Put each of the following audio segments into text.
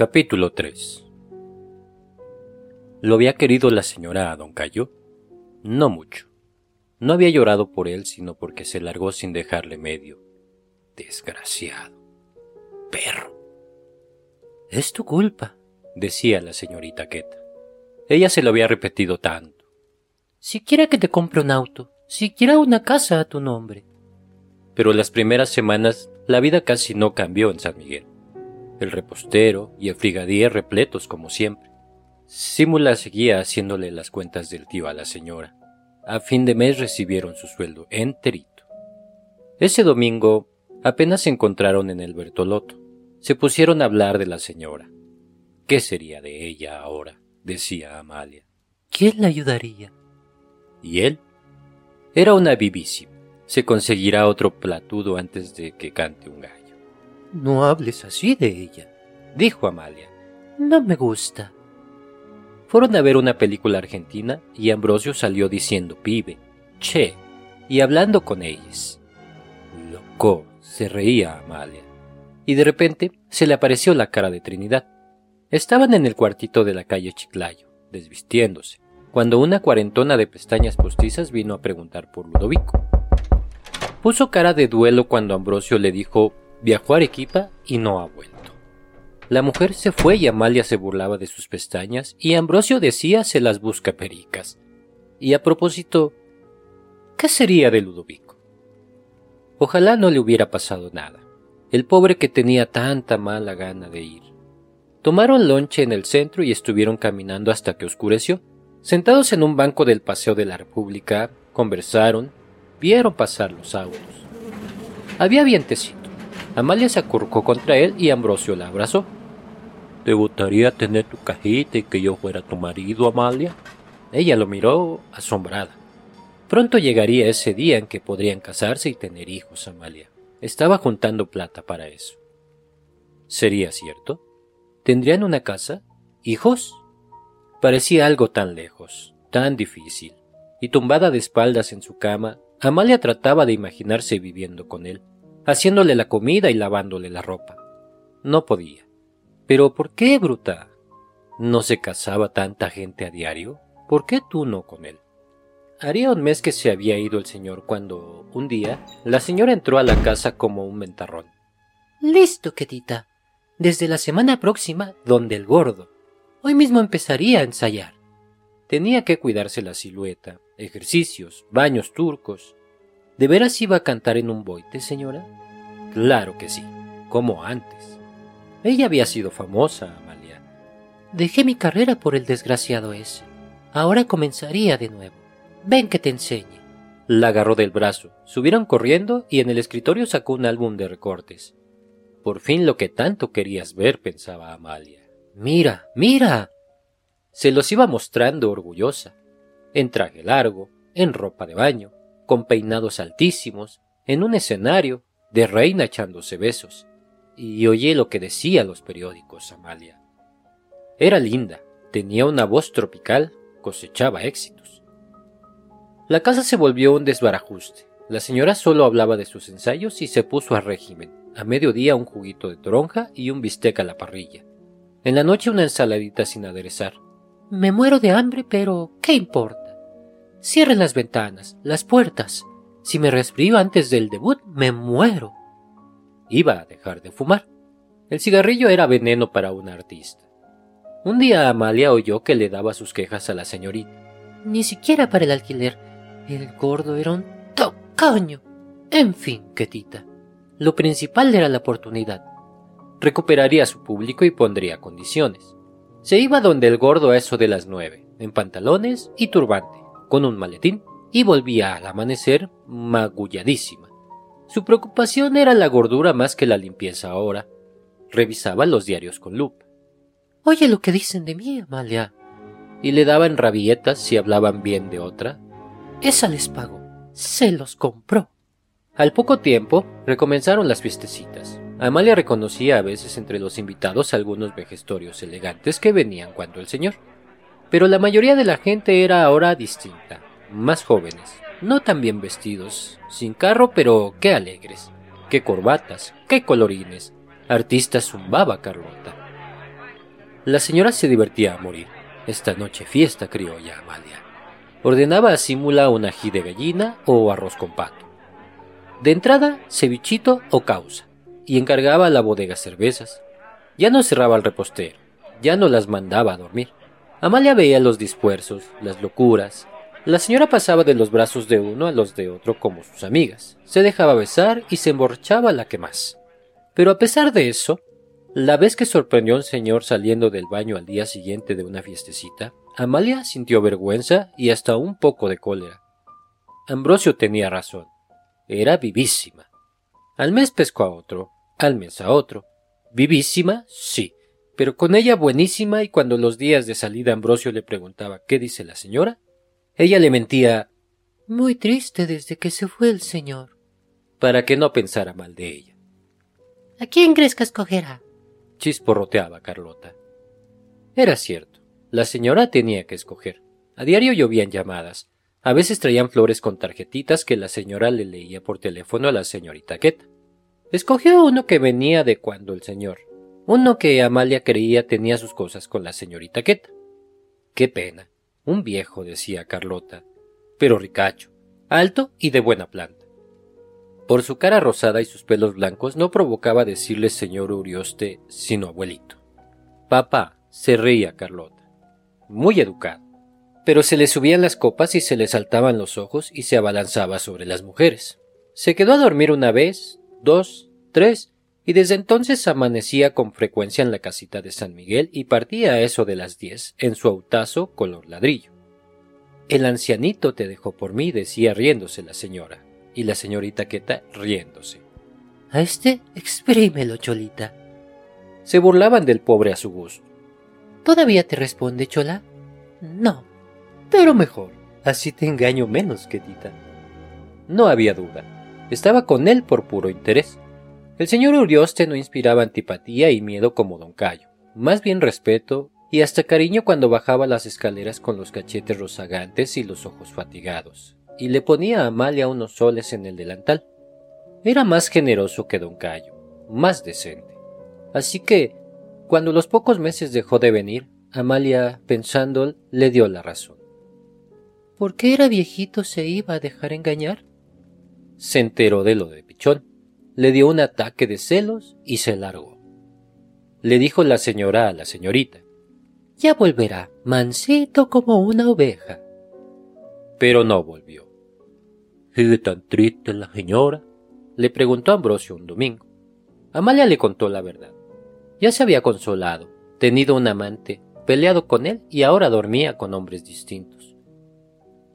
Capítulo 3 ¿Lo había querido la señora a don Cayo? No mucho. No había llorado por él, sino porque se largó sin dejarle medio. Desgraciado. Perro. Es tu culpa, decía la señorita Queta. Ella se lo había repetido tanto. Siquiera que te compre un auto, siquiera una casa a tu nombre. Pero las primeras semanas la vida casi no cambió en San Miguel. El repostero y el frigadier repletos como siempre. Simula seguía haciéndole las cuentas del tío a la señora. A fin de mes recibieron su sueldo enterito. Ese domingo apenas se encontraron en el Bertoloto. Se pusieron a hablar de la señora. ¿Qué sería de ella ahora? decía Amalia. ¿Quién la ayudaría? ¿Y él? Era una vivísima. Se conseguirá otro platudo antes de que cante un gallo. No hables así de ella, dijo Amalia. No me gusta. Fueron a ver una película argentina y Ambrosio salió diciendo pibe, che, y hablando con ellos. Loco, se reía Amalia. Y de repente se le apareció la cara de Trinidad. Estaban en el cuartito de la calle Chiclayo, desvistiéndose, cuando una cuarentona de pestañas postizas vino a preguntar por Ludovico. Puso cara de duelo cuando Ambrosio le dijo viajó a Arequipa y no ha vuelto. La mujer se fue y Amalia se burlaba de sus pestañas y Ambrosio decía se las busca pericas. Y a propósito, ¿qué sería de Ludovico? Ojalá no le hubiera pasado nada. El pobre que tenía tanta mala gana de ir. Tomaron lonche en el centro y estuvieron caminando hasta que oscureció. Sentados en un banco del Paseo de la República, conversaron, vieron pasar los autos. Había vientecito. Amalia se acurrucó contra él y Ambrosio la abrazó. ¿Te gustaría tener tu cajita y que yo fuera tu marido, Amalia? Ella lo miró asombrada. Pronto llegaría ese día en que podrían casarse y tener hijos, Amalia. Estaba juntando plata para eso. ¿Sería cierto? ¿Tendrían una casa? ¿Hijos? Parecía algo tan lejos, tan difícil, y tumbada de espaldas en su cama, Amalia trataba de imaginarse viviendo con él, haciéndole la comida y lavándole la ropa. No podía. Pero ¿por qué, bruta? ¿No se casaba tanta gente a diario? ¿Por qué tú no con él? Haría un mes que se había ido el señor cuando, un día, la señora entró a la casa como un mentarrón. Listo, quetita. Desde la semana próxima, donde el gordo. Hoy mismo empezaría a ensayar. Tenía que cuidarse la silueta, ejercicios, baños turcos. ¿De veras iba a cantar en un boite, señora? Claro que sí, como antes. Ella había sido famosa, Amalia. Dejé mi carrera por el desgraciado ese. Ahora comenzaría de nuevo. Ven que te enseñe. La agarró del brazo, subieron corriendo y en el escritorio sacó un álbum de recortes. Por fin lo que tanto querías ver, pensaba Amalia. Mira, mira. Se los iba mostrando orgullosa, en traje largo, en ropa de baño, con peinados altísimos, en un escenario, de reina echándose besos. Y oye lo que decía los periódicos, Amalia. Era linda, tenía una voz tropical, cosechaba éxitos. La casa se volvió un desbarajuste. La señora solo hablaba de sus ensayos y se puso a régimen. A mediodía un juguito de toronja y un bistec a la parrilla. En la noche una ensaladita sin aderezar. Me muero de hambre, pero ¿qué importa? Cierren las ventanas, las puertas. Si me resfrío antes del debut, me muero. Iba a dejar de fumar. El cigarrillo era veneno para un artista. Un día Amalia oyó que le daba sus quejas a la señorita. Ni siquiera para el alquiler. El gordo era un tocaño. En fin, Ketita. Lo principal era la oportunidad. Recuperaría su público y pondría condiciones. Se iba donde el gordo a eso de las nueve, en pantalones y turbante, con un maletín, y volvía al amanecer magulladísima. Su preocupación era la gordura más que la limpieza ahora. Revisaba los diarios con lupa. Oye lo que dicen de mí, Amalia. Y le daban rabietas si hablaban bien de otra esa les pagó. Se los compró. Al poco tiempo, recomenzaron las fiestecitas. Amalia reconocía a veces entre los invitados algunos vejestorios elegantes que venían cuando el señor. Pero la mayoría de la gente era ahora distinta, más jóvenes, no tan bien vestidos, sin carro, pero qué alegres, qué corbatas, qué colorines. Artistas zumbaba Carlota. La señora se divertía a morir. Esta noche fiesta criolla, Amalia. Ordenaba a Simula un ají de gallina o arroz con pato. De entrada, cevichito o causa, y encargaba a la bodega cervezas. Ya no cerraba el repostero, ya no las mandaba a dormir. Amalia veía los dispuerzos, las locuras. La señora pasaba de los brazos de uno a los de otro como sus amigas. Se dejaba besar y se emborrachaba la que más. Pero a pesar de eso, la vez que sorprendió a un señor saliendo del baño al día siguiente de una fiestecita, Amalia sintió vergüenza y hasta un poco de cólera. Ambrosio tenía razón. Era vivísima. Al mes pescó a otro, al mes a otro. Vivísima, sí, pero con ella buenísima y cuando los días de salida Ambrosio le preguntaba ¿qué dice la señora? Ella le mentía Muy triste desde que se fue el señor. para que no pensara mal de ella. ¿A quién crees que escogerá? chisporroteaba Carlota. Era cierto, la señora tenía que escoger. A diario llovían llamadas. A veces traían flores con tarjetitas que la señora le leía por teléfono a la señorita Queta. Escogió uno que venía de cuando el señor, uno que Amalia creía tenía sus cosas con la señorita Queta. Qué pena. Un viejo, decía Carlota, pero ricacho, alto y de buena planta. Por su cara rosada y sus pelos blancos no provocaba decirle señor Urioste, sino abuelito. Papá, se reía Carlota. Muy educado. Pero se le subían las copas y se le saltaban los ojos y se abalanzaba sobre las mujeres. Se quedó a dormir una vez, dos, tres, y desde entonces amanecía con frecuencia en la casita de San Miguel y partía a eso de las diez en su autazo color ladrillo. El ancianito te dejó por mí, decía riéndose la señora, y la señorita Queta riéndose. A este exprímelo, Cholita. Se burlaban del pobre a su gusto. ¿Todavía te responde, Chola? No. Pero mejor, así te engaño menos, Quetita. No había duda. Estaba con él por puro interés. El señor Urioste no inspiraba antipatía y miedo como don Cayo, más bien respeto y hasta cariño cuando bajaba las escaleras con los cachetes rozagantes y los ojos fatigados, y le ponía a Amalia unos soles en el delantal. Era más generoso que don Cayo, más decente. Así que, cuando los pocos meses dejó de venir, Amalia, pensando, le dio la razón. ¿Por qué era viejito se iba a dejar engañar? Se enteró de lo de Pichón, le dio un ataque de celos y se largó. Le dijo la señora a la señorita. Ya volverá, mansito como una oveja. Pero no volvió. ¿Sigue tan triste la señora? le preguntó Ambrosio un domingo. Amalia le contó la verdad. Ya se había consolado, tenido un amante, peleado con él y ahora dormía con hombres distintos.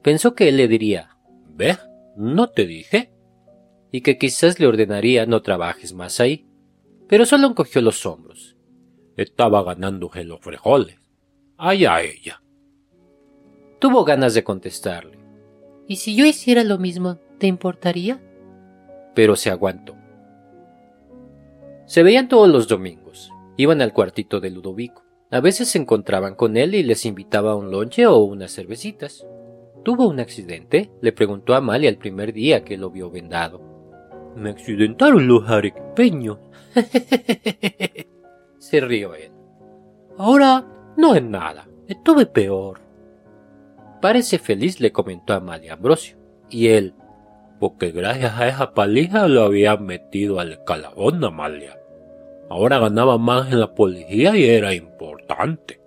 Pensó que él le diría, ¿Ve? ¿No te dije? Y que quizás le ordenaría no trabajes más ahí. Pero solo encogió los hombros. Estaba ganándose los frijoles. Allá ella. Tuvo ganas de contestarle, ¿Y si yo hiciera lo mismo, te importaría? pero se aguantó. Se veían todos los domingos. Iban al cuartito de Ludovico. A veces se encontraban con él y les invitaba a un lonche o unas cervecitas. ¿Tuvo un accidente? le preguntó a Amalia el primer día que lo vio vendado. Me accidentaron los arequipeños. Se rió él. Ahora no es nada. Estuve peor. Parece feliz, le comentó Amalia Ambrosio. Y él, porque gracias a esa paliza lo habían metido al calabón, Amalia. Ahora ganaba más en la policía y era importante.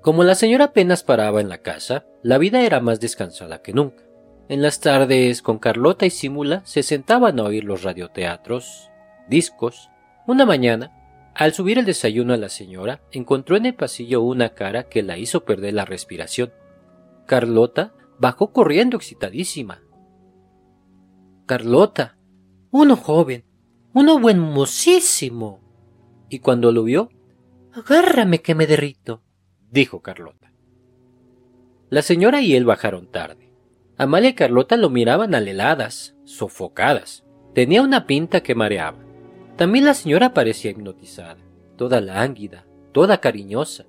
Como la señora apenas paraba en la casa, la vida era más descansada que nunca. En las tardes, con Carlota y Simula, se sentaban a oír los radioteatros, discos. Una mañana, al subir el desayuno a la señora, encontró en el pasillo una cara que la hizo perder la respiración. Carlota bajó corriendo excitadísima. Carlota, uno joven, uno buen mocísimo. Y cuando lo vio, Agárrame que me derrito. dijo Carlota. La señora y él bajaron tarde. Amalia y Carlota lo miraban aleladas, sofocadas. Tenía una pinta que mareaba. También la señora parecía hipnotizada, toda lánguida, toda cariñosa,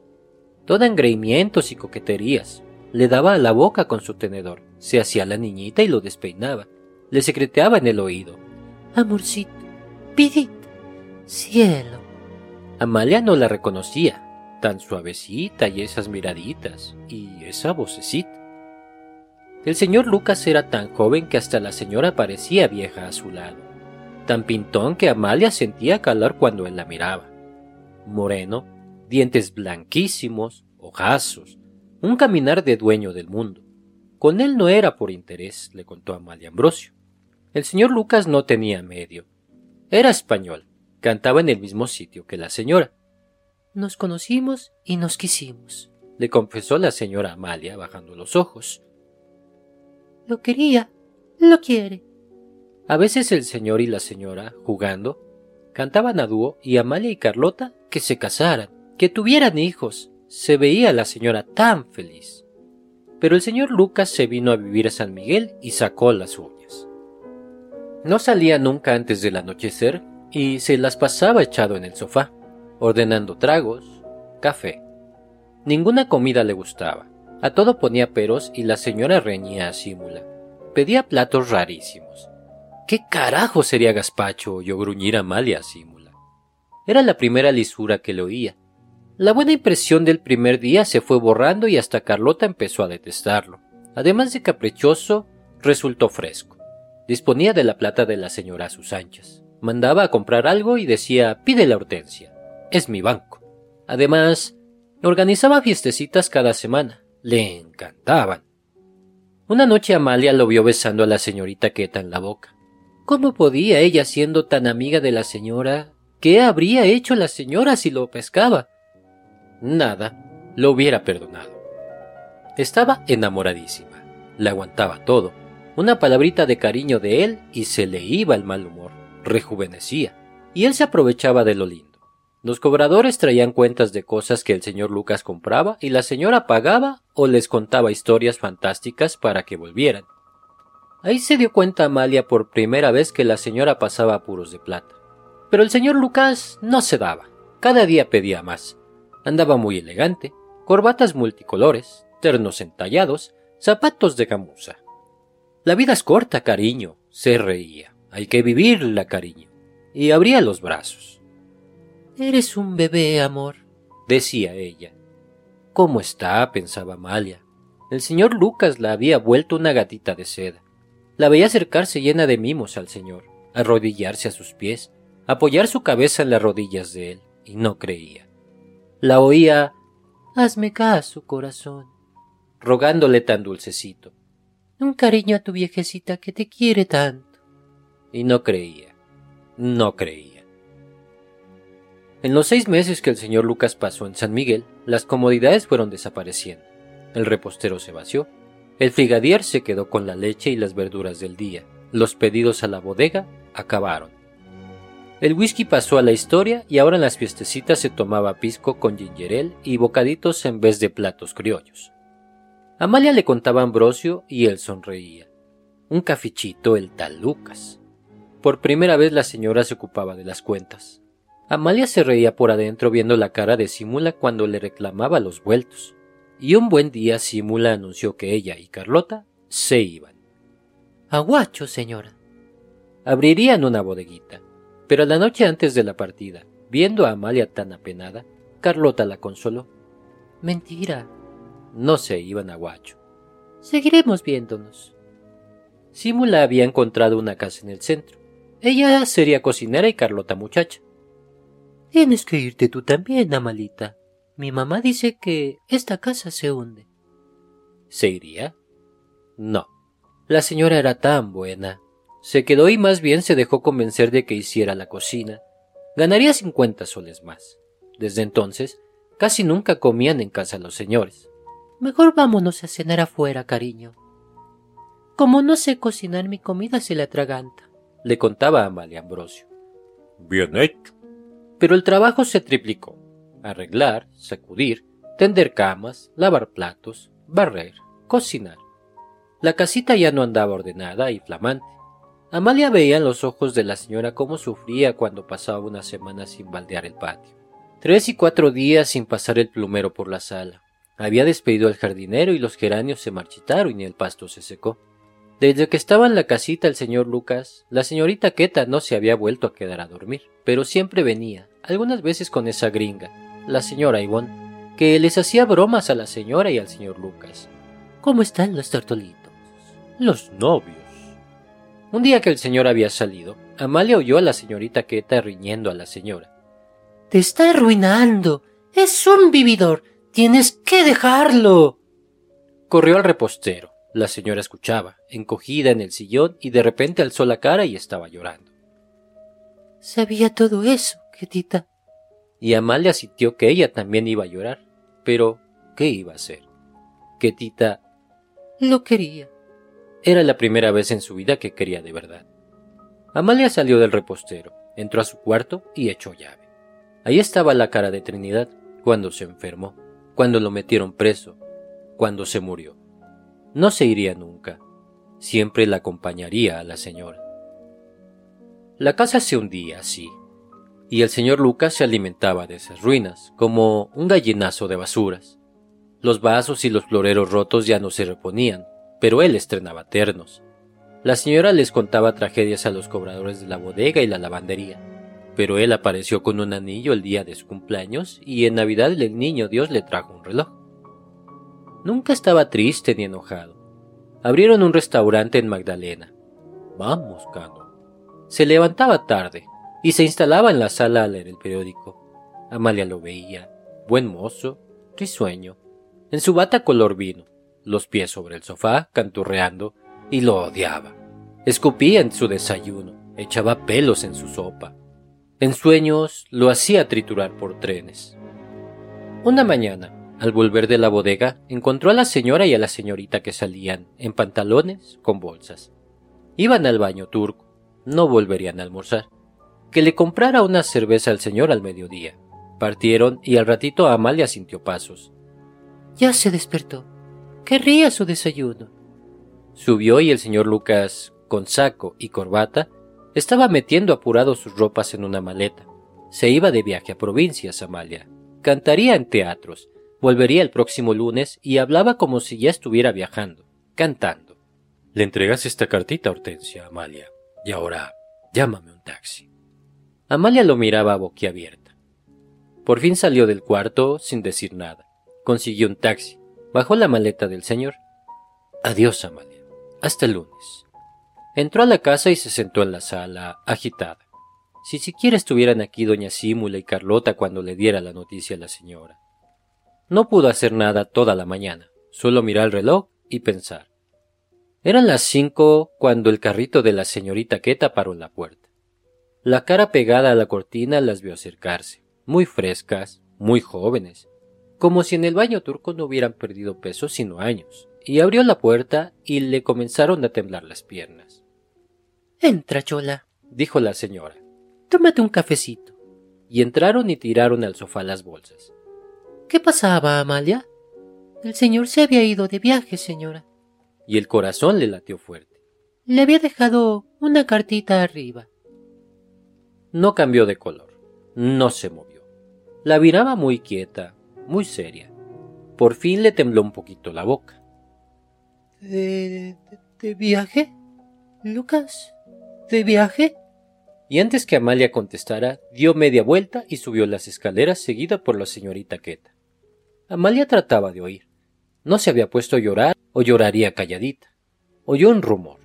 toda engreimientos y coqueterías. Le daba a la boca con su tenedor, se hacía la niñita y lo despeinaba. Le secreteaba en el oído. Amorcito, pidita, cielo. Amalia no la reconocía. tan suavecita y esas miraditas y esa vocecita. El señor Lucas era tan joven que hasta la señora parecía vieja a su lado, tan pintón que Amalia sentía calor cuando él la miraba. Moreno, dientes blanquísimos, ojazos, un caminar de dueño del mundo. Con él no era por interés, le contó Amalia Ambrosio. El señor Lucas no tenía medio. Era español, cantaba en el mismo sitio que la señora. Nos conocimos y nos quisimos, le confesó la señora Amalia bajando los ojos. Lo quería, lo quiere. A veces el señor y la señora, jugando, cantaban a dúo y Amalia y Carlota que se casaran, que tuvieran hijos. Se veía la señora tan feliz. Pero el señor Lucas se vino a vivir a San Miguel y sacó las uñas. No salía nunca antes del anochecer y se las pasaba echado en el sofá, ordenando tragos, café. Ninguna comida le gustaba. A todo ponía peros y la señora reñía a Símula. Pedía platos rarísimos. ¿Qué carajo sería gazpacho? oyó gruñir Amalia a Símula. Era la primera lisura que le oía, la buena impresión del primer día se fue borrando y hasta Carlota empezó a detestarlo. Además de caprichoso, resultó fresco. Disponía de la plata de la señora a sus anchas. Mandaba a comprar algo y decía pide la hortensia. Es mi banco. Además, organizaba fiestecitas cada semana. Le encantaban. Una noche Amalia lo vio besando a la señorita Queta en la boca. ¿Cómo podía ella, siendo tan amiga de la señora? ¿Qué habría hecho la señora si lo pescaba? nada lo hubiera perdonado. Estaba enamoradísima, le aguantaba todo, una palabrita de cariño de él y se le iba el mal humor, rejuvenecía, y él se aprovechaba de lo lindo. Los cobradores traían cuentas de cosas que el señor Lucas compraba y la señora pagaba o les contaba historias fantásticas para que volvieran. Ahí se dio cuenta Amalia por primera vez que la señora pasaba apuros de plata. Pero el señor Lucas no se daba, cada día pedía más, Andaba muy elegante, corbatas multicolores, ternos entallados, zapatos de gamuza. La vida es corta, cariño, se reía. Hay que vivirla, cariño. Y abría los brazos. Eres un bebé, amor, decía ella. ¿Cómo está? pensaba Amalia. El señor Lucas la había vuelto una gatita de seda. La veía acercarse llena de mimos al señor, arrodillarse a sus pies, apoyar su cabeza en las rodillas de él, y no creía la oía Hazme caso, corazón, rogándole tan dulcecito. Un cariño a tu viejecita que te quiere tanto. Y no creía, no creía. En los seis meses que el señor Lucas pasó en San Miguel, las comodidades fueron desapareciendo. El repostero se vació, el frigadier se quedó con la leche y las verduras del día, los pedidos a la bodega acabaron. El whisky pasó a la historia y ahora en las fiestecitas se tomaba pisco con gingerel y bocaditos en vez de platos criollos. Amalia le contaba Ambrosio y él sonreía. Un cafichito el tal Lucas. Por primera vez la señora se ocupaba de las cuentas. Amalia se reía por adentro viendo la cara de Simula cuando le reclamaba los vueltos. Y un buen día Simula anunció que ella y Carlota se iban. Aguacho, señora. Abrirían una bodeguita pero la noche antes de la partida, viendo a Amalia tan apenada, Carlota la consoló. Mentira. No se iban a Guacho. Seguiremos viéndonos. Simula había encontrado una casa en el centro. Ella sería cocinera y Carlota muchacha. Tienes que irte tú también, Amalita. Mi mamá dice que esta casa se hunde. ¿Se iría? No. La señora era tan buena. Se quedó y más bien se dejó convencer de que hiciera la cocina. Ganaría cincuenta soles más. Desde entonces, casi nunca comían en casa los señores. Mejor vámonos a cenar afuera, cariño. Como no sé cocinar mi comida se le atraganta, le contaba a Amalia Ambrosio. Bien hecho. Pero el trabajo se triplicó. Arreglar, sacudir, tender camas, lavar platos, barrer, cocinar. La casita ya no andaba ordenada y flamante. Amalia veía en los ojos de la señora cómo sufría cuando pasaba una semana sin baldear el patio. Tres y cuatro días sin pasar el plumero por la sala. Había despedido al jardinero y los geranios se marchitaron y el pasto se secó. Desde que estaba en la casita el señor Lucas, la señorita Queta no se había vuelto a quedar a dormir, pero siempre venía, algunas veces con esa gringa, la señora Ivonne. que les hacía bromas a la señora y al señor Lucas. ¿Cómo están los tortolitos? Los novios. Un día que el señor había salido, Amalia oyó a la señorita Queta riñendo a la señora. Te está arruinando. Es un vividor. Tienes que dejarlo. Corrió al repostero. La señora escuchaba, encogida en el sillón, y de repente alzó la cara y estaba llorando. Sabía todo eso, Ketita. Y Amalia sintió que ella también iba a llorar. Pero, ¿qué iba a hacer? Ketita lo quería. Era la primera vez en su vida que quería de verdad. Amalia salió del repostero, entró a su cuarto y echó llave. Ahí estaba la cara de Trinidad cuando se enfermó, cuando lo metieron preso, cuando se murió. No se iría nunca. Siempre la acompañaría a la señora. La casa se hundía así, y el señor Lucas se alimentaba de esas ruinas, como un gallinazo de basuras. Los vasos y los floreros rotos ya no se reponían, pero él estrenaba ternos. La señora les contaba tragedias a los cobradores de la bodega y la lavandería, pero él apareció con un anillo el día de su cumpleaños y en Navidad el niño Dios le trajo un reloj. Nunca estaba triste ni enojado. Abrieron un restaurante en Magdalena. Vamos, Cano. Se levantaba tarde y se instalaba en la sala a leer el periódico. Amalia lo veía, buen mozo, risueño, en su bata color vino, los pies sobre el sofá, canturreando, y lo odiaba. Escupía en su desayuno, echaba pelos en su sopa. En sueños lo hacía triturar por trenes. Una mañana, al volver de la bodega, encontró a la señora y a la señorita que salían, en pantalones, con bolsas. Iban al baño turco, no volverían a almorzar. Que le comprara una cerveza al señor al mediodía. Partieron y al ratito Amalia sintió pasos. Ya se despertó. Querría su desayuno. Subió y el señor Lucas, con saco y corbata, estaba metiendo apurado sus ropas en una maleta. Se iba de viaje a provincias, Amalia. Cantaría en teatros, Volvería el próximo lunes y hablaba como si ya estuviera viajando, cantando. Le entregas esta cartita, Hortensia, Amalia. Y ahora, llámame un taxi. Amalia lo miraba boquiabierta. Por fin salió del cuarto sin decir nada. Consiguió un taxi. Bajó la maleta del señor. Adiós, Amalia. Hasta el lunes. Entró a la casa y se sentó en la sala, agitada. Si siquiera estuvieran aquí doña Simula y Carlota cuando le diera la noticia a la señora. No pudo hacer nada toda la mañana, solo mirar el reloj y pensar. Eran las cinco cuando el carrito de la señorita Queta paró en la puerta. La cara pegada a la cortina las vio acercarse, muy frescas, muy jóvenes, como si en el baño turco no hubieran perdido peso sino años, y abrió la puerta y le comenzaron a temblar las piernas. Entra, Chola, dijo la señora. Tómate un cafecito. Y entraron y tiraron al sofá las bolsas. ¿Qué pasaba, Amalia? El señor se había ido de viaje, señora. Y el corazón le latió fuerte. Le había dejado una cartita arriba. No cambió de color, no se movió. La miraba muy quieta, muy seria. Por fin le tembló un poquito la boca. ¿De, de, viaje? Lucas, ¿de viaje? Y antes que Amalia contestara, dio media vuelta y subió las escaleras seguida por la señorita Queta. Amalia trataba de oír. No se había puesto a llorar o lloraría calladita. Oyó un rumor,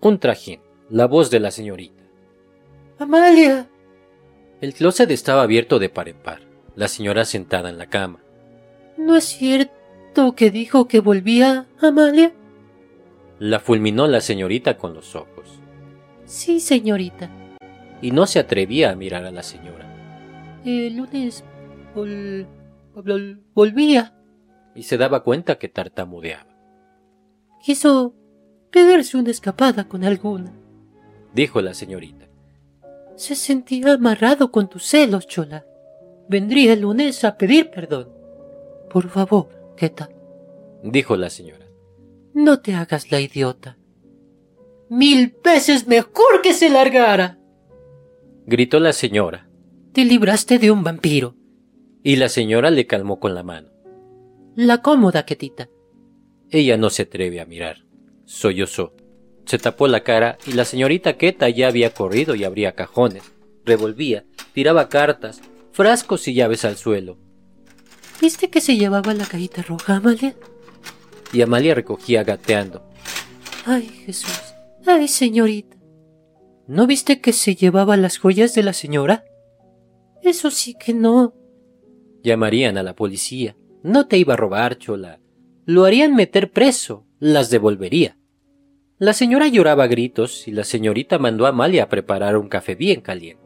un trajín, la voz de la señorita. Amalia. El closet estaba abierto de par en par, la señora sentada en la cama. ¿No es cierto que dijo que volvía, Amalia? La fulminó la señorita con los ojos. Sí, señorita. Y no se atrevía a mirar a la señora. El lunes volvía. Y se daba cuenta que tartamudeaba. Quiso pegarse una escapada con alguna, dijo la señorita. Se sentía amarrado con tus celos, Chola. Vendría el lunes a pedir perdón. Por favor, Keta, dijo la señora. No te hagas la idiota. Mil veces mejor que se largara. Gritó la señora. Te libraste de un vampiro y la señora le calmó con la mano. La cómoda, Ketita. Ella no se atreve a mirar. Sollozó. Se tapó la cara y la señorita Queta ya había corrido y abría cajones, revolvía, tiraba cartas, frascos y llaves al suelo. ¿Viste que se llevaba la cajita roja, Amalia? Y Amalia recogía gateando. Ay, Jesús. Ay, señorita. ¿No viste que se llevaba las joyas de la señora? Eso sí que no. Llamarían a la policía. No te iba a robar, Chola. Lo harían meter preso. Las devolvería. La señora lloraba a gritos y la señorita mandó a Amalia a preparar un café bien caliente.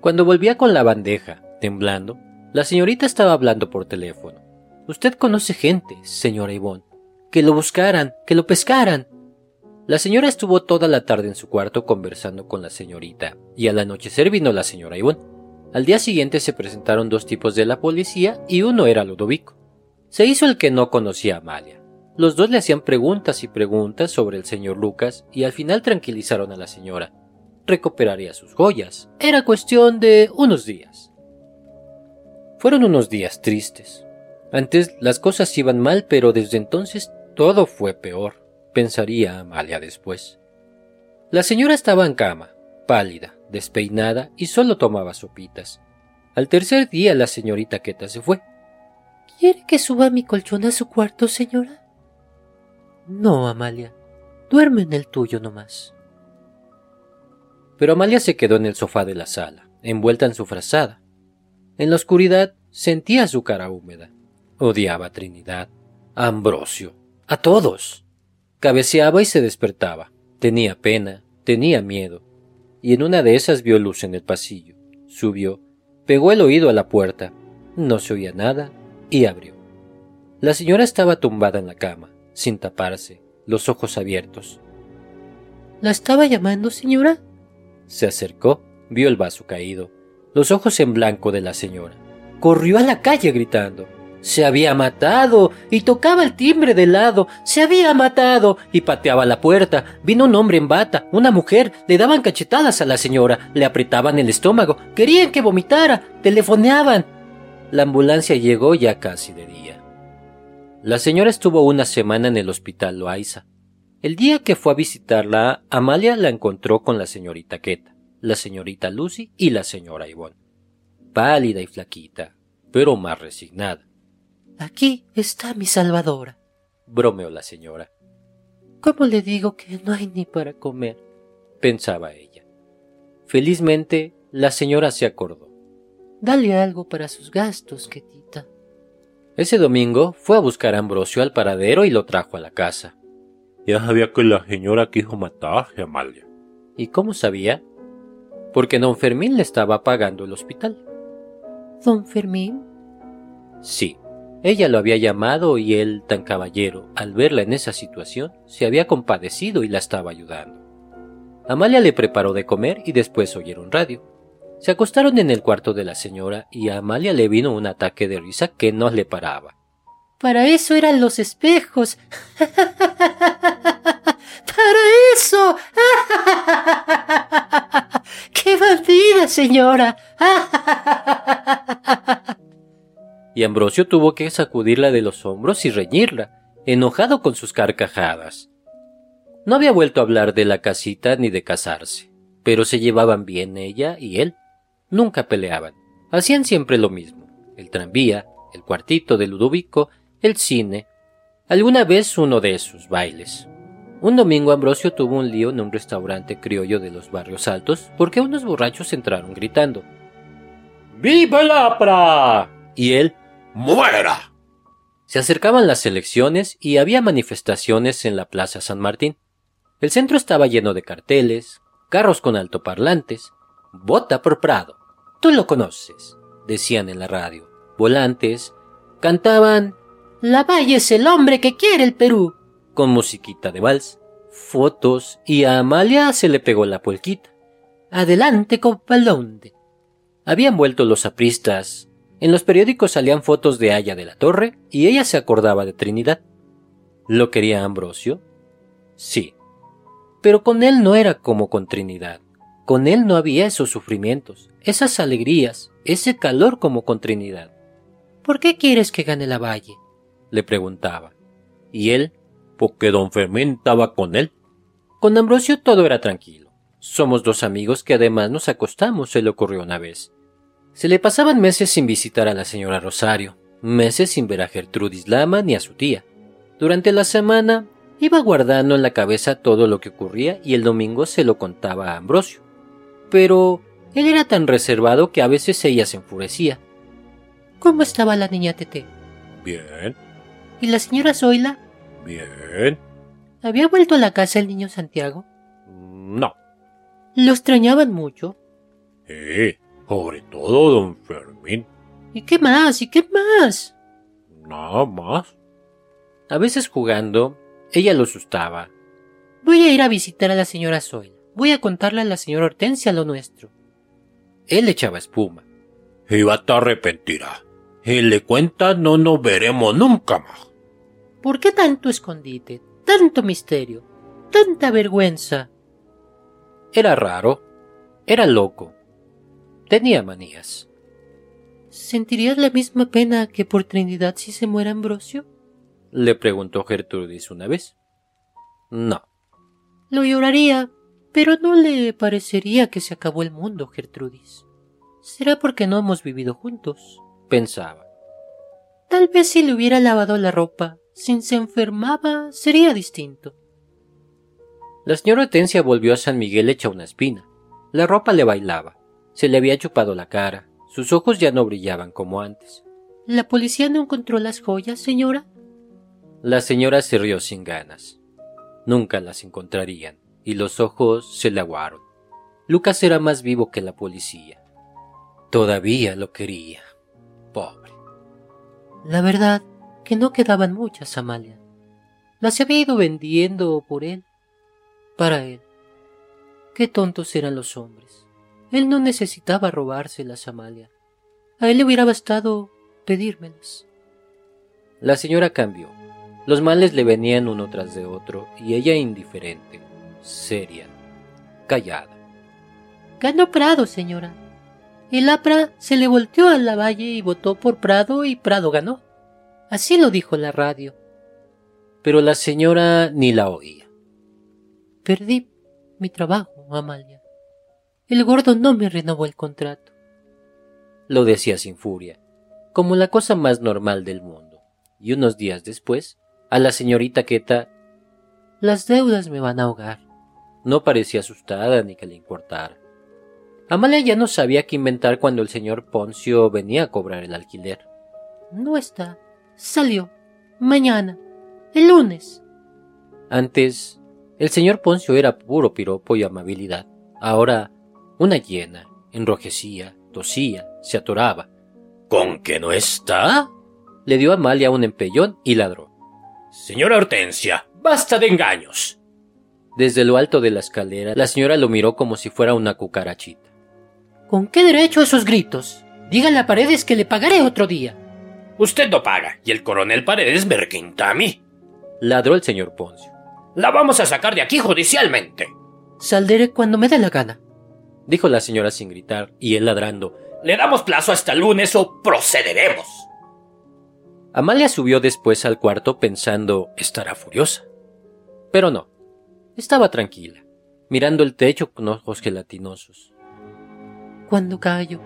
Cuando volvía con la bandeja, temblando, la señorita estaba hablando por teléfono. Usted conoce gente, señora Ivonne. Que lo buscaran, que lo pescaran. La señora estuvo toda la tarde en su cuarto conversando con la señorita, y al anochecer vino la señora Ivonne. Al día siguiente se presentaron dos tipos de la policía y uno era Ludovico. Se hizo el que no conocía a Amalia. Los dos le hacían preguntas y preguntas sobre el señor Lucas y al final tranquilizaron a la señora. Recuperaría sus joyas. Era cuestión de unos días. Fueron unos días tristes. Antes las cosas iban mal, pero desde entonces todo fue peor, pensaría Amalia después. La señora estaba en cama, pálida, despeinada y solo tomaba sopitas. Al tercer día la señorita Queta se fue. ¿Quiere que suba mi colchón a su cuarto, señora? No, Amalia. Duerme en el tuyo nomás. Pero Amalia se quedó en el sofá de la sala, envuelta en su frazada. En la oscuridad sentía su cara húmeda. Odiaba a Trinidad, a Ambrosio, a todos. Cabeceaba y se despertaba. Tenía pena, tenía miedo. Y en una de esas vio luz en el pasillo. Subió, pegó el oído a la puerta. No se oía nada y abrió. La señora estaba tumbada en la cama sin taparse, los ojos abiertos. ¿La estaba llamando, señora? Se acercó, vio el vaso caído, los ojos en blanco de la señora. Corrió a la calle gritando. Se había matado y tocaba el timbre de lado. Se había matado y pateaba la puerta. Vino un hombre en bata, una mujer. Le daban cachetadas a la señora, le apretaban el estómago, querían que vomitara, telefoneaban. La ambulancia llegó ya casi de día. La señora estuvo una semana en el hospital Loaiza. El día que fue a visitarla, Amalia la encontró con la señorita Queta, la señorita Lucy y la señora Ivonne. Pálida y flaquita, pero más resignada. Aquí está mi salvadora, bromeó la señora. ¿Cómo le digo que no hay ni para comer? pensaba ella. Felizmente, la señora se acordó. Dale algo para sus gastos, Ketita. Ese domingo fue a buscar a Ambrosio al paradero y lo trajo a la casa. Ya sabía que la señora quiso matar a Amalia. ¿Y cómo sabía? Porque don Fermín le estaba pagando el hospital. ¿Don Fermín? Sí. Ella lo había llamado y él, tan caballero, al verla en esa situación, se había compadecido y la estaba ayudando. Amalia le preparó de comer y después oyeron radio. Se acostaron en el cuarto de la señora y a Amalia le vino un ataque de risa que no le paraba. Para eso eran los espejos. Para eso. ¡Qué bandida, señora! y Ambrosio tuvo que sacudirla de los hombros y reñirla, enojado con sus carcajadas. No había vuelto a hablar de la casita ni de casarse, pero se llevaban bien ella y él. Nunca peleaban. Hacían siempre lo mismo. El tranvía, el cuartito de Ludovico, el cine. Alguna vez uno de esos bailes. Un domingo Ambrosio tuvo un lío en un restaurante criollo de los barrios altos porque unos borrachos entraron gritando. ¡Viva el APRA! Y él ¡Muera! Se acercaban las elecciones y había manifestaciones en la Plaza San Martín. El centro estaba lleno de carteles, carros con altoparlantes, Vota por Prado. Tú lo conoces, decían en la radio. Volantes, cantaban La Valle es el hombre que quiere el Perú, con musiquita de vals, fotos y a Amalia se le pegó la puelquita. Adelante, copalonde. Habían vuelto los apristas. En los periódicos salían fotos de Aya de la Torre y ella se acordaba de Trinidad. ¿Lo quería Ambrosio? Sí. Pero con él no era como con Trinidad. Con él no había esos sufrimientos, esas alegrías, ese calor como con Trinidad. ¿Por qué quieres que gane la valle? le preguntaba. Y él, porque don Fermín estaba con él. Con Ambrosio todo era tranquilo. Somos dos amigos que además nos acostamos, se le ocurrió una vez. Se le pasaban meses sin visitar a la señora Rosario. Meses sin ver a Gertrudis Lama ni a su tía. Durante la semana iba guardando en la cabeza todo lo que ocurría y el domingo se lo contaba a Ambrosio. Pero él era tan reservado que a veces ella se enfurecía. ¿Cómo estaba la niña Tete? Bien, ¿Y la señora Zoila? bien. ¿Había vuelto a la casa el niño Santiago? No. ¿Lo extrañaban mucho? Sí, sobre todo don Fermín. ¿Y qué más? ¿Y qué más? Nada más. A veces jugando, ella lo asustaba. Voy a ir a visitar a la señora Zoila. Voy a contarle a la señora Hortensia lo nuestro. Él echaba espuma. Y va te arrepentirá. Y le cuentas no nos veremos nunca más. ¿Por qué tanto escondite? Tanto misterio. Tanta vergüenza. Era raro. Era loco. Tenía manías. ¿Sentirías la misma pena que por Trinidad si se muera Ambrosio? Le preguntó Gertrudis una vez. No. Lo lloraría, pero no le parecería que se acabó el mundo, Gertrudis. Será porque no hemos vivido juntos, pensaba. Tal vez si le hubiera lavado la ropa, sin se enfermaba, sería distinto. La señora Hortensia volvió a San Miguel hecha una espina. La ropa le bailaba. Se le había chupado la cara. Sus ojos ya no brillaban como antes. ¿La policía no encontró las joyas, señora? La señora se rió sin ganas. Nunca las encontrarían, y los ojos se le aguaron. Lucas era más vivo que la policía. Todavía lo quería. Pobre. La verdad que no quedaban muchas, Amalia. Las había ido vendiendo por él, para él. Qué tontos eran los hombres. Él no necesitaba robárselas, Amalia. A él le hubiera bastado pedírmelas. La señora cambió. Los males le venían uno tras de otro, y ella indiferente, seria, callada. Ganó Prado, señora. El APRA se le volteó a la valle y votó por Prado y Prado ganó. Así lo dijo la radio. Pero la señora ni la oía. Perdí mi trabajo, Amalia. El gordo no me renovó el contrato. Lo decía sin furia, como la cosa más normal del mundo. Y unos días después, a la señorita Queta Las deudas me van a ahogar. no parecía asustada ni que le importara. Amalia ya no sabía qué inventar cuando el señor Poncio venía a cobrar el alquiler. No está. Salió. Mañana. El lunes. Antes, el señor Poncio era puro piropo y amabilidad. Ahora, una hiena, enrojecía, tosía, se atoraba. ¿Con que no está? Le dio a Amalia un empellón y ladró. Señora Hortensia, basta de engaños. Desde lo alto de la escalera, la señora lo miró como si fuera una cucarachita. ¿Con qué derecho esos gritos? Dígale a Paredes que le pagaré otro día. Usted no paga y el coronel Paredes me requinta a mí. Ladró el señor Poncio. La vamos a sacar de aquí judicialmente. Saldré cuando me dé la gana. Dijo la señora sin gritar y él ladrando. Le damos plazo hasta el lunes o procederemos. Amalia subió después al cuarto pensando estará furiosa. Pero no. Estaba tranquila, mirando el techo con ojos gelatinosos. Cuando callo,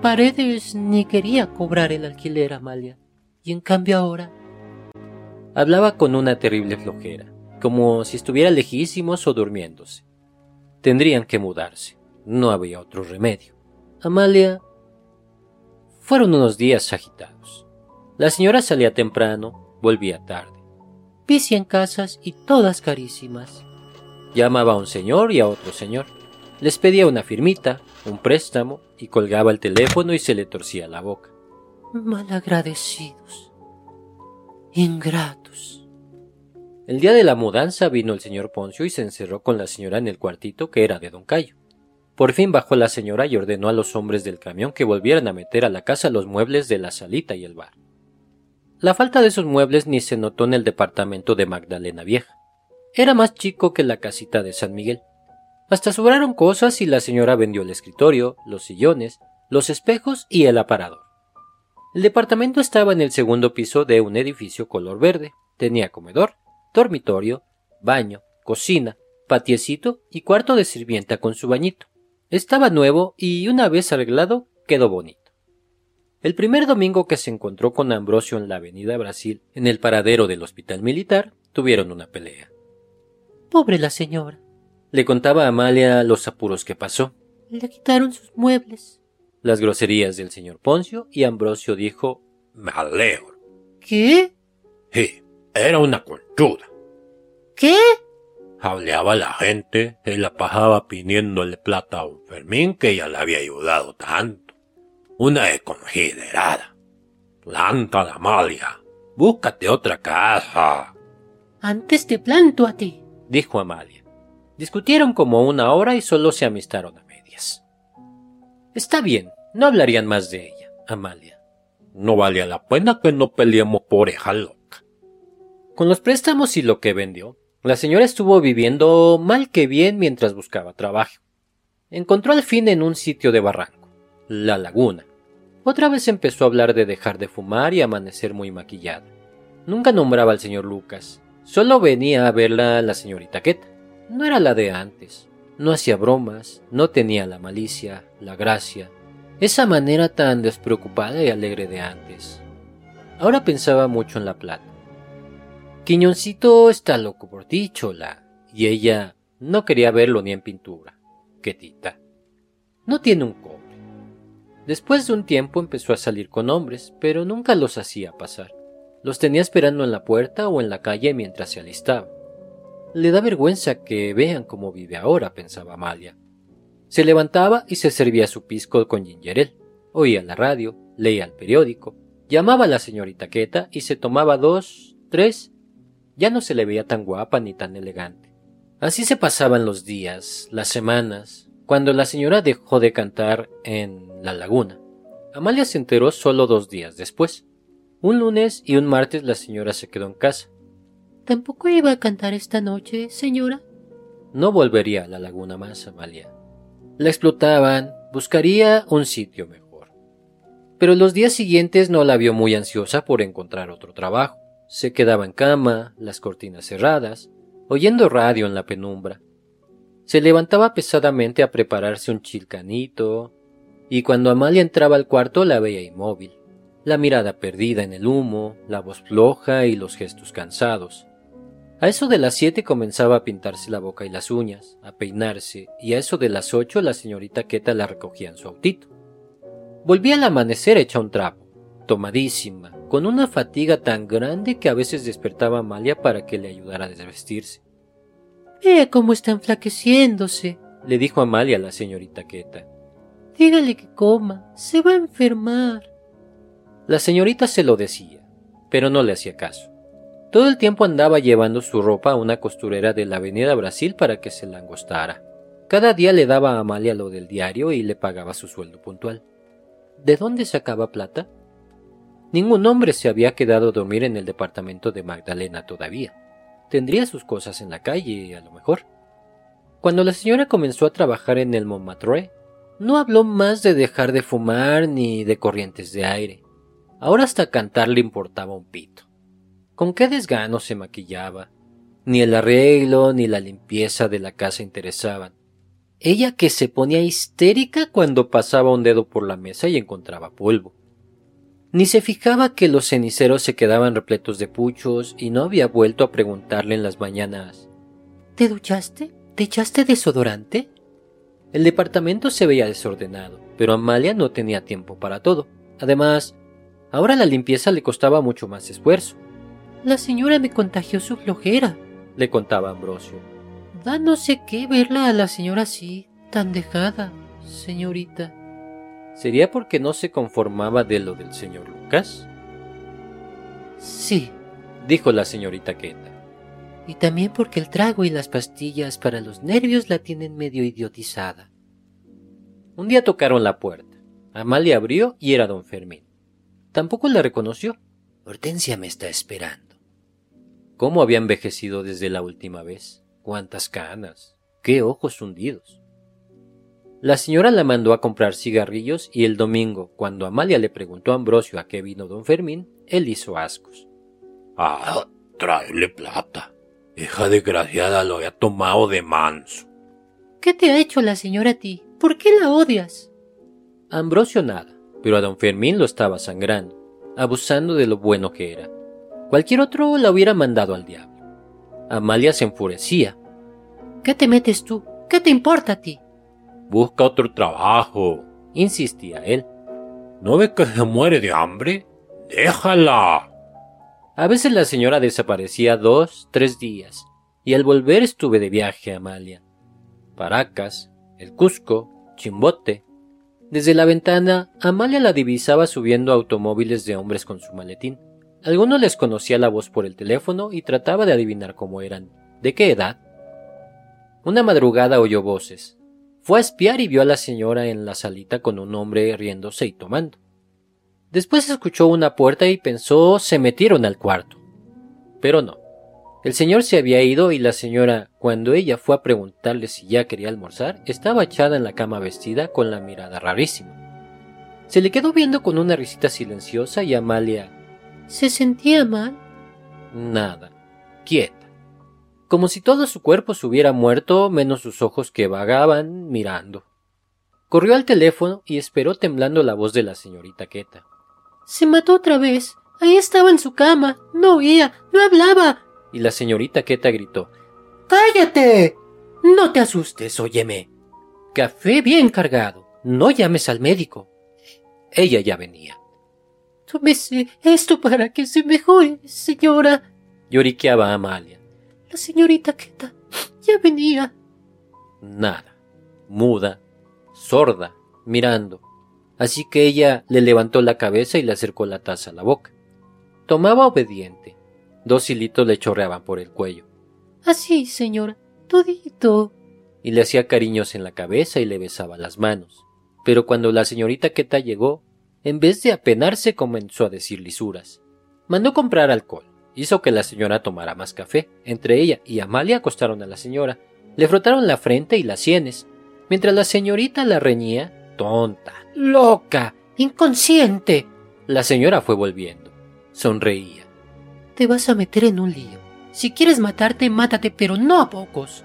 Paredes ni quería cobrar el alquiler, Amalia. Y en cambio ahora, Hablaba con una terrible flojera, como si estuviera lejísimos o durmiéndose. Tendrían que mudarse. No había otro remedio. Amalia. Fueron unos días agitados. La señora salía temprano, volvía tarde. vi cien casas y todas carísimas. Llamaba a un señor y a otro señor. Les pedía una firmita, un préstamo, y colgaba el teléfono y se le torcía la boca. Malagradecidos. Ingratos. El día de la mudanza vino el señor Poncio y se encerró con la señora en el cuartito que era de don Cayo. Por fin bajó la señora y ordenó a los hombres del camión que volvieran a meter a la casa los muebles de la salita y el bar. La falta de esos muebles ni se notó en el departamento de Magdalena Vieja. Era más chico que la casita de San Miguel. Hasta sobraron cosas y la señora vendió el escritorio, los sillones, los espejos y el aparador. El departamento estaba en el segundo piso de un edificio color verde. Tenía comedor, dormitorio, baño, cocina, patiecito y cuarto de sirvienta con su bañito. Estaba nuevo y una vez arreglado quedó bonito. El primer domingo que se encontró con Ambrosio en la Avenida Brasil, en el paradero del Hospital Militar, tuvieron una pelea. Pobre la señora. Le contaba a Amalia los apuros que pasó. Le quitaron sus muebles. Las groserías del señor Poncio y Ambrosio dijo Me alegro. ¿Qué? Sí, era una conchuda. ¿Qué? Hableaba la gente y la pasaba pidiéndole plata a un Fermín que ella le había ayudado tanto. Una desconsiderada. Planta la Amalia. Búscate otra casa. Antes te planto a ti, dijo Amalia. Discutieron como una hora y solo se amistaron a medias. Está bien, no hablarían más de ella, Amalia. No valía la pena que no peleemos por esa loca. Con los préstamos y lo que vendió, la señora estuvo viviendo mal que bien mientras buscaba trabajo. Encontró al fin en un sitio de barranco, la laguna. Otra vez empezó a hablar de dejar de fumar y amanecer muy maquillada. Nunca nombraba al señor Lucas, solo venía a verla la señorita Queta. No era la de antes, no hacía bromas, no tenía la malicia, la gracia, esa manera tan despreocupada y alegre de antes. Ahora pensaba mucho en la plata. Quiñoncito está loco por ti, chola, y ella no quería verlo ni en pintura. Quetita. No tiene un cobre. Después de un tiempo empezó a salir con hombres, pero nunca los hacía pasar. Los tenía esperando en la puerta o en la calle mientras se alistaba. Le da vergüenza que vean cómo vive ahora, pensaba Amalia. Se levantaba y se servía su pisco con gingerel. Oía la radio, leía el periódico, llamaba a la señorita Queta y se tomaba dos, tres ya no se le veía tan guapa ni tan elegante. Así se pasaban los días, las semanas, cuando la señora dejó de cantar en la laguna. Amalia se enteró solo dos días después. Un lunes y un martes la señora se quedó en casa. ¿Tampoco iba a cantar esta noche, señora? No volvería a la laguna más, Amalia. La explotaban, buscaría un sitio mejor. Pero los días siguientes no la vio muy ansiosa por encontrar otro trabajo. Se quedaba en cama, las cortinas cerradas, oyendo radio en la penumbra. Se levantaba pesadamente a prepararse un chilcanito, y cuando Amalia entraba al cuarto la veía inmóvil, la mirada perdida en el humo, la voz floja y los gestos cansados. A eso de las siete comenzaba a pintarse la boca y las uñas, a peinarse, y a eso de las ocho la señorita Queta la recogía en su autito. Volvía al amanecer hecha un trapo, tomadísima, con una fatiga tan grande que a veces despertaba a Amalia para que le ayudara a desvestirse. Vea cómo está enflaqueciéndose, le dijo Amalia a la señorita Queta. Dígale que coma, se va a enfermar. La señorita se lo decía, pero no le hacía caso. Todo el tiempo andaba llevando su ropa a una costurera de la Avenida Brasil para que se la angostara. Cada día le daba a Amalia lo del diario y le pagaba su sueldo puntual. ¿De dónde sacaba plata? Ningún hombre se había quedado a dormir en el departamento de Magdalena todavía. Tendría sus cosas en la calle, a lo mejor. Cuando la señora comenzó a trabajar en el Montmartre, no habló más de dejar de fumar ni de corrientes de aire. Ahora hasta cantar le importaba un pito. Con qué desgano se maquillaba. Ni el arreglo ni la limpieza de la casa interesaban. Ella que se ponía histérica cuando pasaba un dedo por la mesa y encontraba polvo. Ni se fijaba que los ceniceros se quedaban repletos de puchos y no había vuelto a preguntarle en las mañanas ¿Te duchaste? ¿Te echaste desodorante? El departamento se veía desordenado, pero Amalia no tenía tiempo para todo. Además, ahora la limpieza le costaba mucho más esfuerzo. La señora me contagió su flojera, le contaba Ambrosio. Da no sé qué verla a la señora así, tan dejada, señorita. ¿Sería porque no se conformaba de lo del señor Lucas? Sí, dijo la señorita Queta. Y también porque el trago y las pastillas para los nervios la tienen medio idiotizada. Un día tocaron la puerta. Amalia abrió y era don Fermín. Tampoco la reconoció. Hortensia me está esperando. ¿Cómo había envejecido desde la última vez? ¿Cuántas canas? ¿Qué ojos hundidos? La señora la mandó a comprar cigarrillos y el domingo, cuando Amalia le preguntó a Ambrosio a qué vino don Fermín, él hizo ascos. Ah, tráele plata. Hija desgraciada lo había tomado de manso. ¿Qué te ha hecho la señora a ti? ¿Por qué la odias? Ambrosio nada. pero a don Fermín lo estaba sangrando, abusando de lo bueno que era. Cualquier otro la hubiera mandado al diablo. Amalia se enfurecía. ¿Qué te metes tú? ¿Qué te importa a ti? Busca otro trabajo, insistía él. ¿No ve que se muere de hambre? Déjala. A veces la señora desaparecía dos, tres días, y al volver estuve de viaje a Amalia. Paracas, el Cusco, Chimbote. Desde la ventana, Amalia la divisaba subiendo automóviles de hombres con su maletín. Algunos les conocía la voz por el teléfono y trataba de adivinar cómo eran, de qué edad. Una madrugada oyó voces. Fue a espiar y vio a la señora en la salita con un hombre riéndose y tomando. Después escuchó una puerta y pensó se metieron al cuarto. Pero no. El señor se había ido y la señora, cuando ella fue a preguntarle si ya quería almorzar, estaba echada en la cama vestida con la mirada rarísima. Se le quedó viendo con una risita silenciosa y Amalia. ¿Se sentía mal? Nada. Quieta. Como si todo su cuerpo se hubiera muerto, menos sus ojos que vagaban mirando. Corrió al teléfono y esperó temblando la voz de la señorita Queta. Se mató otra vez. Ahí estaba en su cama. No oía, no hablaba y la señorita Queta gritó Cállate. No te asustes, óyeme. Café bien cargado. No llames al médico. Ella ya venía. Tómese esto para que se mejore, señora. Lloriqueaba Amalia. La señorita Queta ya venía. Nada. Muda, sorda, mirando. Así que ella le levantó la cabeza y le acercó la taza a la boca. Tomaba obediente, Dos hilitos le chorreaban por el cuello. Así, señora, todito. Y le hacía cariños en la cabeza y le besaba las manos. Pero cuando la señorita Queta llegó, en vez de apenarse comenzó a decir lisuras. Mandó comprar alcohol, hizo que la señora tomara más café. Entre ella y Amalia acostaron a la señora, le frotaron la frente y las sienes, mientras la señorita la reñía, tonta, loca, inconsciente. La señora fue volviendo. Sonreía te vas a meter en un lío. Si quieres matarte, mátate, pero no a pocos.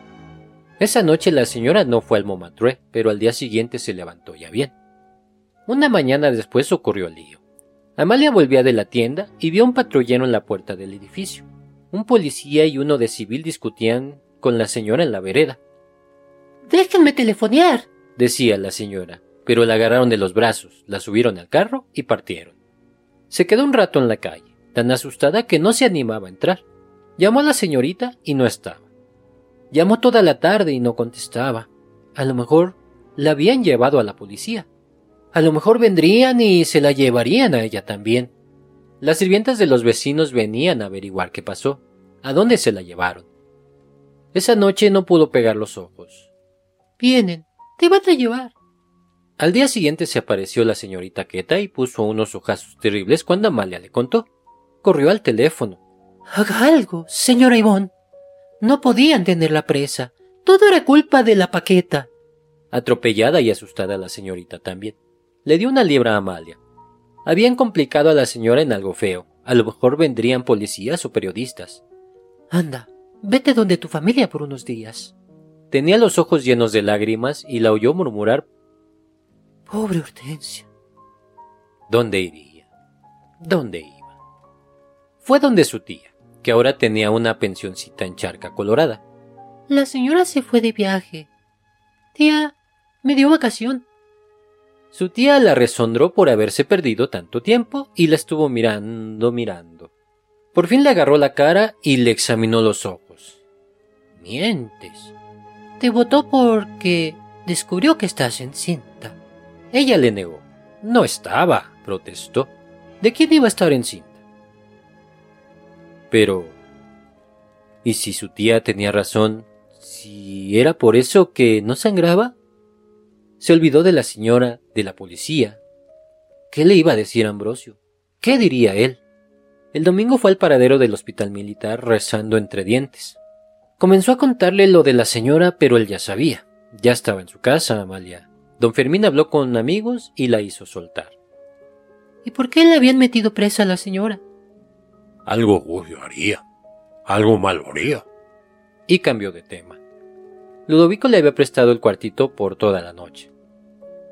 Esa noche la señora no fue al Montmartre, pero al día siguiente se levantó ya bien. Una mañana después ocurrió el lío. Amalia volvía de la tienda y vio un patrullero en la puerta del edificio. Un policía y uno de civil discutían con la señora en la vereda. Déjenme telefonear, decía la señora, pero la agarraron de los brazos, la subieron al carro y partieron. Se quedó un rato en la calle tan asustada que no se animaba a entrar. Llamó a la señorita y no estaba. Llamó toda la tarde y no contestaba. A lo mejor la habían llevado a la policía. A lo mejor vendrían y se la llevarían a ella también. Las sirvientas de los vecinos venían a averiguar qué pasó, a dónde se la llevaron. Esa noche no pudo pegar los ojos. Vienen, te van a llevar. Al día siguiente se apareció la señorita Queta y puso unos ojazos terribles cuando Amalia le contó corrió al teléfono. Haga algo, señora Ivonne. No podían tener la presa. Todo era culpa de la paqueta. Atropellada y asustada la señorita también. Le dio una libra a Amalia. Habían complicado a la señora en algo feo. A lo mejor vendrían policías o periodistas. Anda, vete donde tu familia por unos días. Tenía los ojos llenos de lágrimas y la oyó murmurar Pobre Hortensia. ¿Dónde iría? ¿Dónde iría? Fue donde su tía, que ahora tenía una pensioncita en Charca Colorada. La señora se fue de viaje. Tía, me dio vacación. Su tía la resondró por haberse perdido tanto tiempo y la estuvo mirando, mirando. Por fin le agarró la cara y le examinó los ojos. Mientes. Te votó porque descubrió que estás encinta. Ella le negó. No estaba, protestó. ¿De quién iba a estar encinta? Pero... ¿Y si su tía tenía razón? ¿Si era por eso que no sangraba? Se olvidó de la señora, de la policía. ¿Qué le iba a decir Ambrosio? ¿Qué diría él? El domingo fue al paradero del hospital militar rezando entre dientes. Comenzó a contarle lo de la señora, pero él ya sabía. Ya estaba en su casa, Amalia. Don Fermín habló con amigos y la hizo soltar. ¿Y por qué le habían metido presa a la señora? Algo sucio haría. Algo malo haría. Y cambió de tema. Ludovico le había prestado el cuartito por toda la noche.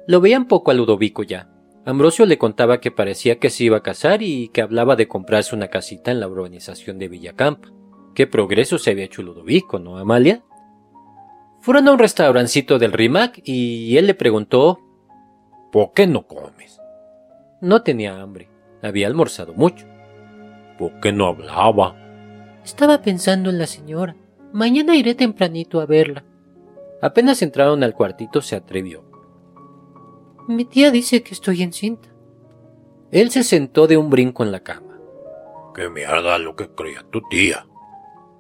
Lo veían poco a Ludovico ya. Ambrosio le contaba que parecía que se iba a casar y que hablaba de comprarse una casita en la urbanización de Villacampa. Qué progreso se había hecho Ludovico, ¿no, Amalia? Fueron a un restaurancito del Rimac y él le preguntó ¿Por qué no comes? No tenía hambre. Había almorzado mucho. ¿Por qué no hablaba? Estaba pensando en la señora. Mañana iré tempranito a verla. Apenas entraron al cuartito se atrevió. Mi tía dice que estoy encinta. Él se sentó de un brinco en la cama. ¿Qué mierda lo que creía tu tía?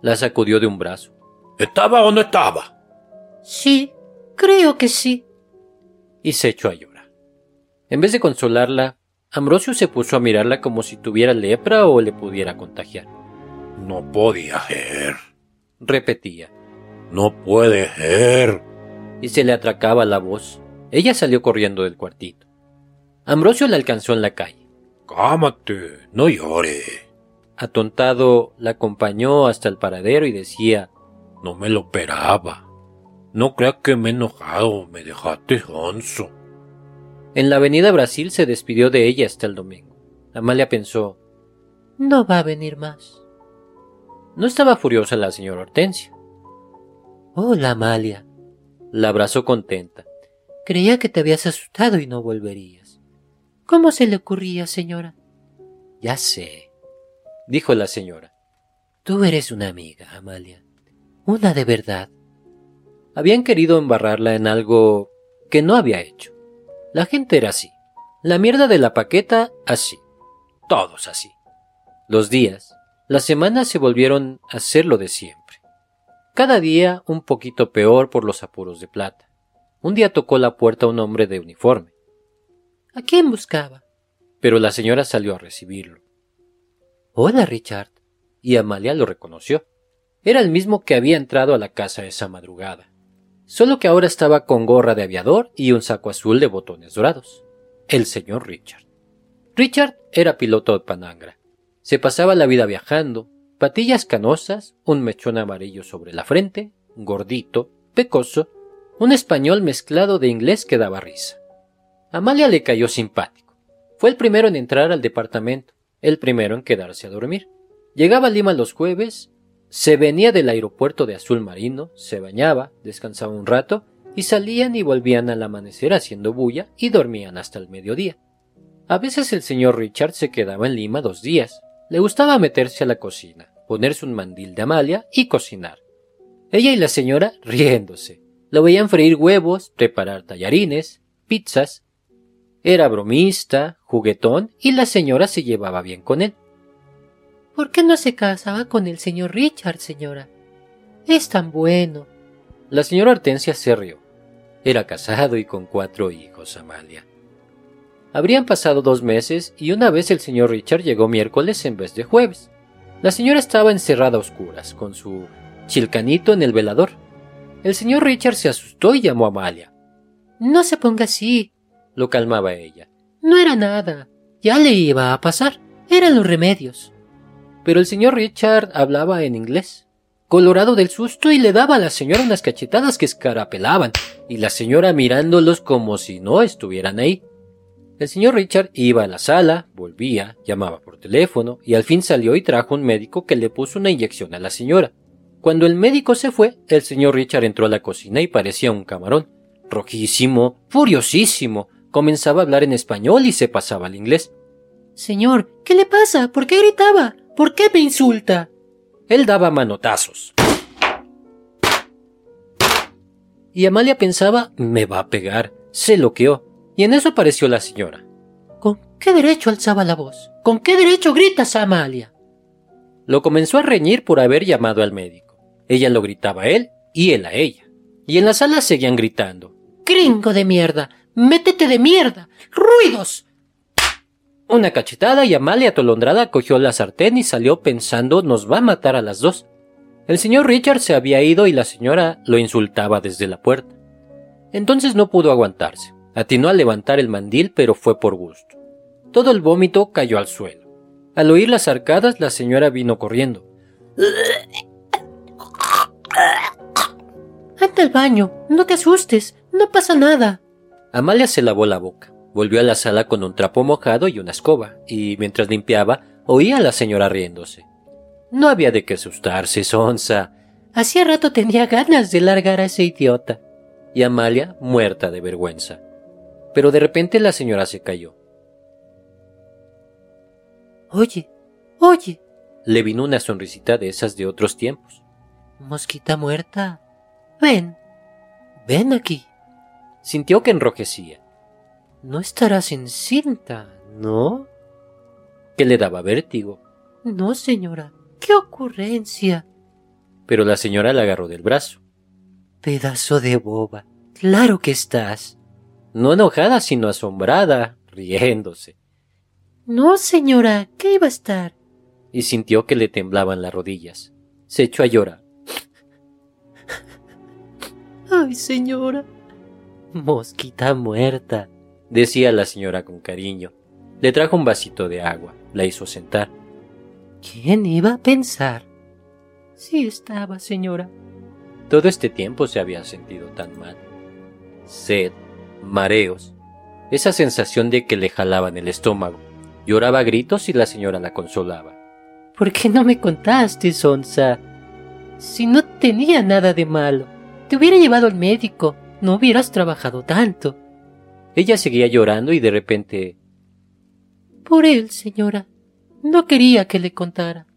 La sacudió de un brazo. ¿Estaba o no estaba? Sí, creo que sí. Y se echó a llorar. En vez de consolarla, Ambrosio se puso a mirarla como si tuviera lepra o le pudiera contagiar. No podía ser. Repetía. No puede ser. Y se le atracaba la voz. Ella salió corriendo del cuartito. Ambrosio la alcanzó en la calle. Cámate, no llore. Atontado, la acompañó hasta el paradero y decía No me lo esperaba. No creas que me he enojado, me dejaste onzo. En la avenida Brasil se despidió de ella hasta el domingo. Amalia pensó No va a venir más. No estaba furiosa la señora Hortensia. Hola, Amalia. La abrazó contenta. Creía que te habías asustado y no volverías. ¿Cómo se le ocurría, señora? Ya sé, dijo la señora. Tú eres una amiga, Amalia. Una de verdad. Habían querido embarrarla en algo que no había hecho. La gente era así. La mierda de la paqueta, así. Todos así. Los días, las semanas se volvieron a ser lo de siempre. Cada día un poquito peor por los apuros de plata. Un día tocó la puerta un hombre de uniforme. ¿A quién buscaba? Pero la señora salió a recibirlo. Hola, Richard. Y Amalia lo reconoció. Era el mismo que había entrado a la casa esa madrugada. Solo que ahora estaba con gorra de aviador y un saco azul de botones dorados. El señor Richard. Richard era piloto de Panangra. Se pasaba la vida viajando, patillas canosas, un mechón amarillo sobre la frente, gordito, pecoso, un español mezclado de inglés que daba risa. Amalia le cayó simpático. Fue el primero en entrar al departamento, el primero en quedarse a dormir. Llegaba a Lima los jueves, se venía del aeropuerto de azul marino, se bañaba, descansaba un rato, y salían y volvían al amanecer haciendo bulla y dormían hasta el mediodía. A veces el señor Richard se quedaba en Lima dos días. Le gustaba meterse a la cocina, ponerse un mandil de Amalia y cocinar. Ella y la señora riéndose. Lo veían freír huevos, preparar tallarines, pizzas. Era bromista, juguetón y la señora se llevaba bien con él. ¿Por qué no se casaba con el señor Richard, señora? Es tan bueno. La señora Hortensia se rió. Era casado y con cuatro hijos, Amalia. Habrían pasado dos meses y una vez el señor Richard llegó miércoles en vez de jueves. La señora estaba encerrada a oscuras, con su chilcanito en el velador. El señor Richard se asustó y llamó a Amalia. No se ponga así, lo calmaba ella. No era nada. Ya le iba a pasar. Eran los remedios. Pero el señor Richard hablaba en inglés. Colorado del susto y le daba a la señora unas cachetadas que escarapelaban, y la señora mirándolos como si no estuvieran ahí. El señor Richard iba a la sala, volvía, llamaba por teléfono, y al fin salió y trajo un médico que le puso una inyección a la señora. Cuando el médico se fue, el señor Richard entró a la cocina y parecía un camarón. Rojísimo, furiosísimo, comenzaba a hablar en español y se pasaba al inglés. Señor, ¿qué le pasa? ¿Por qué gritaba? ¿Por qué me insulta? Él daba manotazos. Y Amalia pensaba, me va a pegar. Se loqueó. Y en eso apareció la señora. ¿Con qué derecho alzaba la voz? ¿Con qué derecho gritas, Amalia? Lo comenzó a reñir por haber llamado al médico. Ella lo gritaba a él y él a ella. Y en la sala seguían gritando. Gringo de mierda. Métete de mierda. Ruidos. Una cachetada y Amalia atolondrada cogió la sartén y salió pensando nos va a matar a las dos. El señor Richard se había ido y la señora lo insultaba desde la puerta. Entonces no pudo aguantarse. Atinó a levantar el mandil, pero fue por gusto. Todo el vómito cayó al suelo. Al oír las arcadas, la señora vino corriendo. Anda al baño, no te asustes, no pasa nada. Amalia se lavó la boca. Volvió a la sala con un trapo mojado y una escoba, y mientras limpiaba, oía a la señora riéndose. No había de qué asustarse, Sonsa. Hacía rato tenía ganas de largar a ese idiota. Y Amalia muerta de vergüenza. Pero de repente la señora se cayó. Oye, oye. Le vino una sonrisita de esas de otros tiempos. Mosquita muerta. Ven. Ven aquí. Sintió que enrojecía. No estarás encinta, ¿no? Que le daba vértigo. No, señora. ¡Qué ocurrencia! Pero la señora la agarró del brazo. Pedazo de boba. Claro que estás. No enojada, sino asombrada, riéndose. No, señora, ¿qué iba a estar? Y sintió que le temblaban las rodillas. Se echó a llorar. Ay, señora. Mosquita muerta, decía la señora con cariño. Le trajo un vasito de agua, la hizo sentar. ¿Quién iba a pensar? Sí estaba, señora. Todo este tiempo se había sentido tan mal. Sed, mareos, esa sensación de que le jalaban el estómago. Lloraba a gritos y la señora la consolaba. ¿Por qué no me contaste, Sonsa? Si no tenía nada de malo, te hubiera llevado al médico, no hubieras trabajado tanto. Ella seguía llorando y de repente... Por él, señora. No quería que le contara.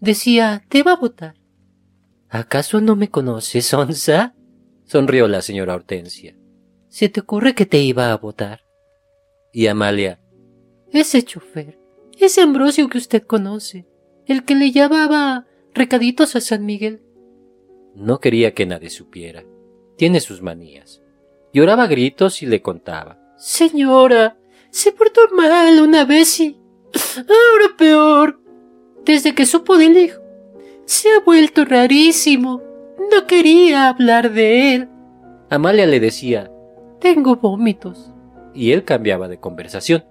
Decía, te va a votar. ¿Acaso no me conoces, Sonsa? Sonrió la señora Hortensia. ¿Se te ocurre que te iba a votar? Y Amalia. Ese chofer, ese Ambrosio que usted conoce, el que le llevaba recaditos a San Miguel. No quería que nadie supiera. Tiene sus manías. Lloraba a gritos y le contaba. Señora, se portó mal una vez y Ahora peor. Desde que supo del hijo, se ha vuelto rarísimo. No quería hablar de él. Amalia le decía, Tengo vómitos. Y él cambiaba de conversación.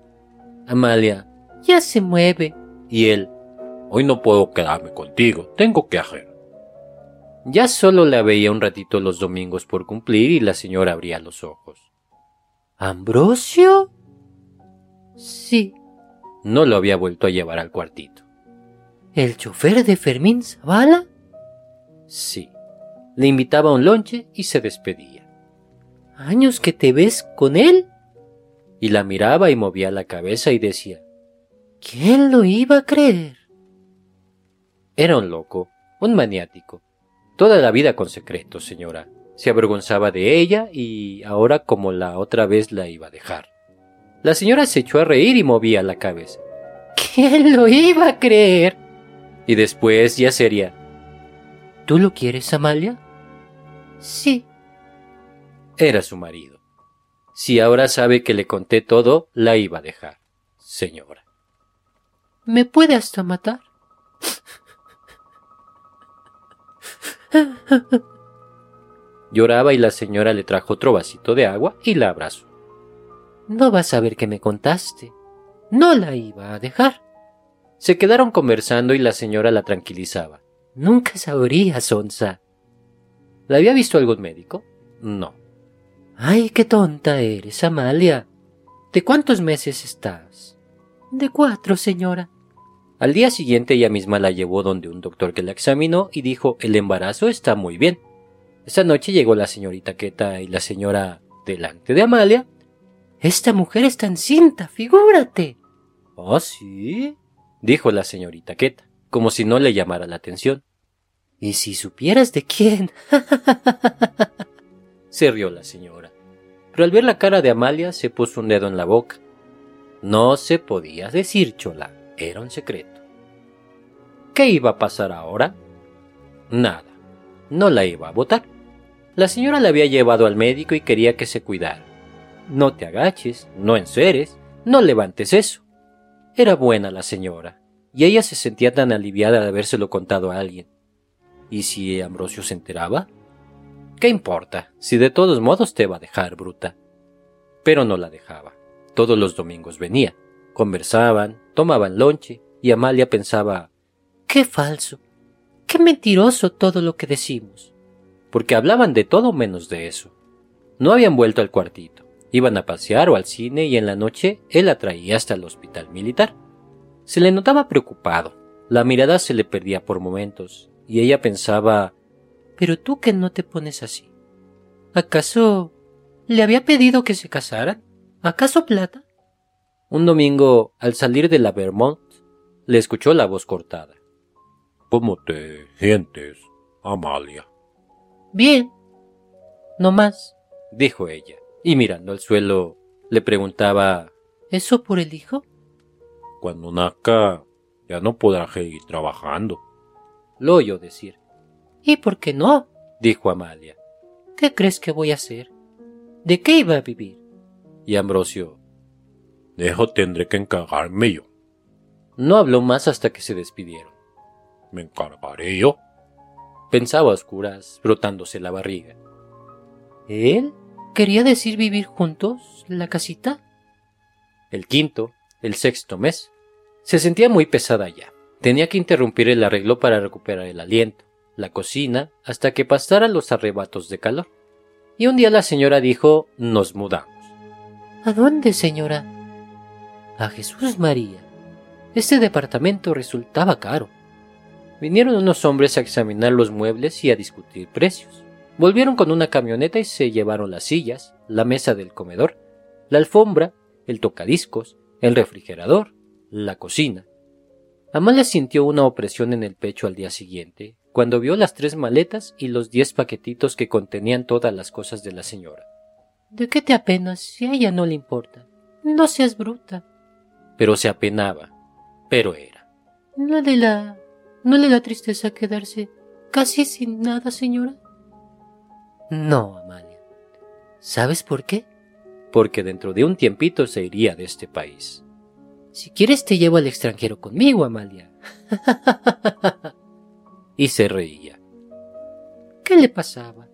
Amalia, ya se mueve. Y él, hoy no puedo quedarme contigo, tengo que hacer. Ya solo la veía un ratito los domingos por cumplir y la señora abría los ojos. ¿Ambrosio? Sí, no lo había vuelto a llevar al cuartito. ¿El chofer de Fermín Zavala? Sí. Le invitaba a un lonche y se despedía. ¿Años que te ves con él? Y la miraba y movía la cabeza y decía, ¿Quién lo iba a creer? Era un loco, un maniático. Toda la vida con secretos, señora. Se avergonzaba de ella y ahora como la otra vez la iba a dejar. La señora se echó a reír y movía la cabeza. ¿Quién lo iba a creer? Y después ya sería. ¿Tú lo quieres, Amalia? Sí. Era su marido. Si ahora sabe que le conté todo, la iba a dejar, señora. ¿Me puede hasta matar? Lloraba y la señora le trajo otro vasito de agua y la abrazó. No vas a ver que me contaste. No la iba a dejar. Se quedaron conversando y la señora la tranquilizaba. Nunca sabría, Sonsa. ¿La había visto algún médico? No. Ay, qué tonta eres, Amalia. ¿De cuántos meses estás? De cuatro, señora. Al día siguiente ella misma la llevó donde un doctor que la examinó y dijo el embarazo está muy bien. Esa noche llegó la señorita Queta y la señora delante de Amalia esta mujer está encinta, figúrate. ¿Oh, sí? dijo la señorita Queta, como si no le llamara la atención. ¿Y si supieras de quién? se rió la señora. Pero al ver la cara de Amalia se puso un dedo en la boca. No se podía decir, Chola, era un secreto. ¿Qué iba a pasar ahora? Nada, no la iba a votar. La señora la había llevado al médico y quería que se cuidara. No te agaches, no enceres, no levantes eso. Era buena la señora, y ella se sentía tan aliviada de habérselo contado a alguien. ¿Y si Ambrosio se enteraba? ¿Qué importa, si de todos modos te va a dejar, bruta? Pero no la dejaba. Todos los domingos venía. Conversaban, tomaban lonche, y Amalia pensaba Qué falso, qué mentiroso todo lo que decimos. Porque hablaban de todo menos de eso. No habían vuelto al cuartito Iban a pasear o al cine y en la noche él la traía hasta el hospital militar. Se le notaba preocupado, la mirada se le perdía por momentos, y ella pensaba Pero tú que no te pones así. ¿Acaso le había pedido que se casaran? ¿Acaso plata? Un domingo, al salir de la Vermont, le escuchó la voz cortada. ¿Cómo te sientes, Amalia? Bien. No más, dijo ella, y mirando al suelo, le preguntaba ¿Eso por el hijo? Cuando nazca, ya no podrá seguir trabajando. Lo oyó decir. ¿Y por qué no? dijo Amalia. ¿Qué crees que voy a hacer? ¿De qué iba a vivir? Y Ambrosio. De eso tendré que encargarme yo. No habló más hasta que se despidieron. Me encargaré yo. Pensaba a oscuras, frotándose la barriga. ¿Él? ¿Quería decir vivir juntos? ¿La casita? El quinto, el sexto mes. Se sentía muy pesada ya. Tenía que interrumpir el arreglo para recuperar el aliento, la cocina, hasta que pasaran los arrebatos de calor. Y un día la señora dijo nos mudamos. ¿A dónde, señora? A Jesús María. Este departamento resultaba caro. Vinieron unos hombres a examinar los muebles y a discutir precios. Volvieron con una camioneta y se llevaron las sillas, la mesa del comedor, la alfombra, el tocadiscos, el refrigerador, la cocina. Amalia sintió una opresión en el pecho al día siguiente, cuando vio las tres maletas y los diez paquetitos que contenían todas las cosas de la señora. ¿De qué te apenas si a ella no le importa? No seas bruta. Pero se apenaba. Pero era. ¿No le da, no le da tristeza quedarse casi sin nada, señora? No, Amalia. ¿Sabes por qué? Porque dentro de un tiempito se iría de este país. Si quieres te llevo al extranjero conmigo, Amalia. y se reía. ¿Qué le pasaba?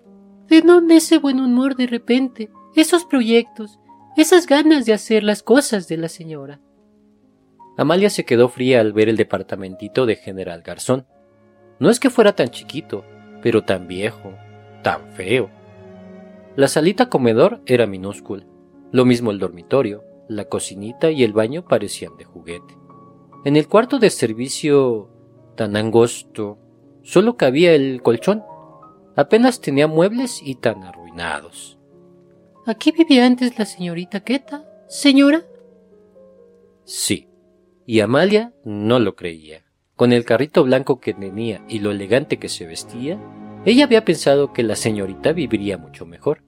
¿De dónde ese buen humor de repente? Esos proyectos, esas ganas de hacer las cosas de la señora. Amalia se quedó fría al ver el departamentito de General Garzón. No es que fuera tan chiquito, pero tan viejo, tan feo. La salita comedor era minúscula, lo mismo el dormitorio, la cocinita y el baño parecían de juguete. En el cuarto de servicio, tan angosto, solo cabía el colchón. Apenas tenía muebles y tan arruinados. ¿Aquí vivía antes la señorita Queta, señora? Sí, y Amalia no lo creía. Con el carrito blanco que tenía y lo elegante que se vestía, ella había pensado que la señorita viviría mucho mejor.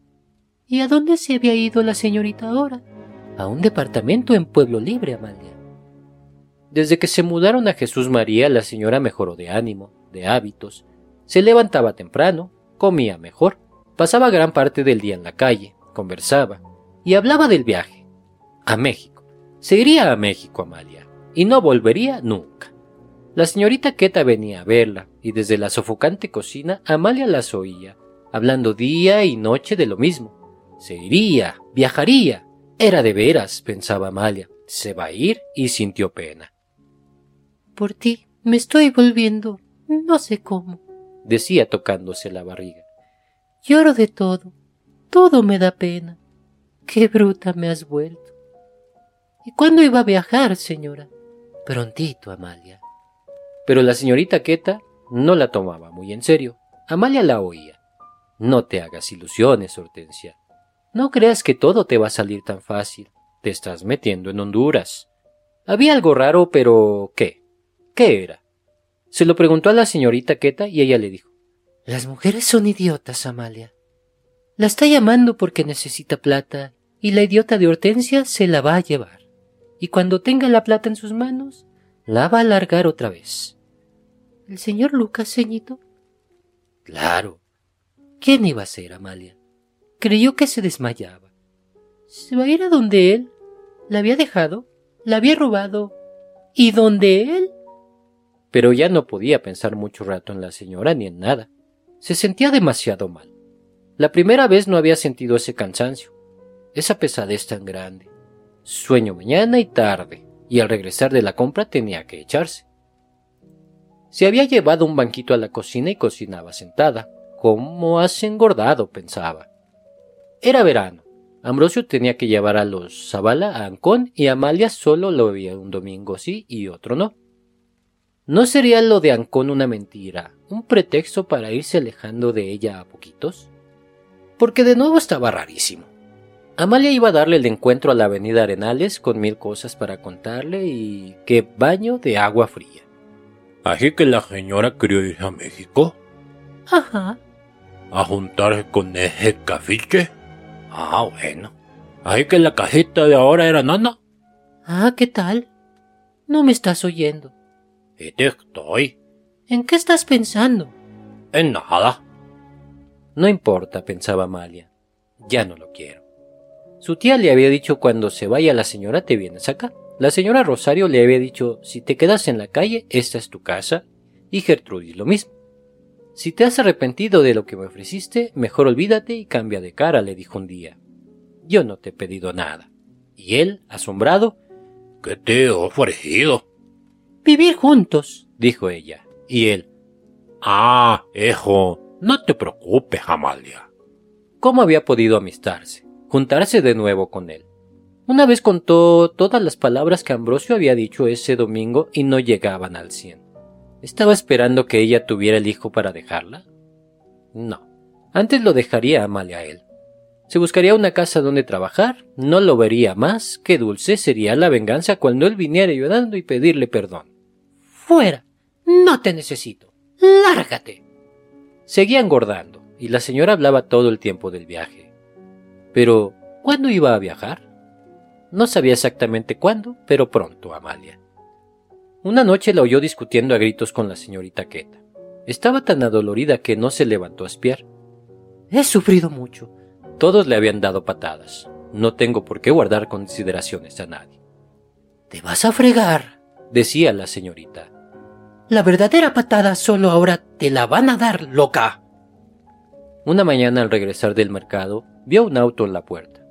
¿Y a dónde se había ido la señorita ahora? A un departamento en Pueblo Libre, Amalia. Desde que se mudaron a Jesús María, la señora mejoró de ánimo, de hábitos, se levantaba temprano, comía mejor, pasaba gran parte del día en la calle, conversaba y hablaba del viaje. A México. Se iría a México, Amalia, y no volvería nunca. La señorita Queta venía a verla, y desde la sofocante cocina Amalia las oía, hablando día y noche de lo mismo. Se iría, viajaría. Era de veras, pensaba Amalia. Se va a ir y sintió pena. Por ti me estoy volviendo, no sé cómo, decía tocándose la barriga. Lloro de todo, todo me da pena. Qué bruta me has vuelto. ¿Y cuándo iba a viajar, señora? Prontito, Amalia. Pero la señorita Queta no la tomaba muy en serio. Amalia la oía. No te hagas ilusiones, Hortensia. No creas que todo te va a salir tan fácil. Te estás metiendo en Honduras. Había algo raro, pero ¿qué? ¿Qué era? Se lo preguntó a la señorita Queta y ella le dijo Las mujeres son idiotas, Amalia. La está llamando porque necesita plata y la idiota de Hortensia se la va a llevar. Y cuando tenga la plata en sus manos, la va a largar otra vez. ¿El señor Lucas, ceñito? Claro. ¿Quién iba a ser, Amalia? Creyó que se desmayaba. ¿Se va a ir a donde él? ¿La había dejado? ¿La había robado? ¿Y donde él? Pero ya no podía pensar mucho rato en la señora ni en nada. Se sentía demasiado mal. La primera vez no había sentido ese cansancio, esa pesadez tan grande. Sueño mañana y tarde, y al regresar de la compra tenía que echarse. Se había llevado un banquito a la cocina y cocinaba sentada. ¿Cómo has engordado? pensaba. Era verano. Ambrosio tenía que llevar a los Zavala a Ancón y Amalia solo lo veía un domingo sí y otro no. ¿No sería lo de Ancón una mentira, un pretexto para irse alejando de ella a poquitos? Porque de nuevo estaba rarísimo. Amalia iba a darle el encuentro a la avenida Arenales con mil cosas para contarle y qué baño de agua fría. Así que la señora quería ir a México. Ajá. A juntarse con ese cafiche. Ah, bueno. Así que la cajita de ahora era nana. Ah, ¿qué tal? No me estás oyendo. Y te estoy. ¿En qué estás pensando? En nada. No importa, pensaba Amalia. Ya no lo quiero. Su tía le había dicho cuando se vaya la señora te vienes acá. La señora Rosario le había dicho si te quedas en la calle, esta es tu casa, y Gertrudis lo mismo. Si te has arrepentido de lo que me ofreciste, mejor olvídate y cambia de cara, le dijo un día. Yo no te he pedido nada. Y él, asombrado, ¿Qué te he ofrecido? Vivir juntos, dijo ella. Y él, Ah, hijo, no te preocupes, Amalia. ¿cómo había podido amistarse? Juntarse de nuevo con él. Una vez contó todas las palabras que Ambrosio había dicho ese domingo y no llegaban al cien. ¿Estaba esperando que ella tuviera el hijo para dejarla? No. Antes lo dejaría a Amalia a él. Se buscaría una casa donde trabajar, no lo vería más, que dulce sería la venganza cuando él viniera llorando y pedirle perdón. fuera. No te necesito. Lárgate. Seguía engordando, y la señora hablaba todo el tiempo del viaje. Pero, ¿cuándo iba a viajar? No sabía exactamente cuándo, pero pronto, Amalia. Una noche la oyó discutiendo a gritos con la señorita Queta. Estaba tan adolorida que no se levantó a espiar. He sufrido mucho. Todos le habían dado patadas. No tengo por qué guardar consideraciones a nadie. Te vas a fregar. Decía la señorita. La verdadera patada solo ahora te la van a dar, loca. Una mañana al regresar del mercado, vio un auto en la puerta.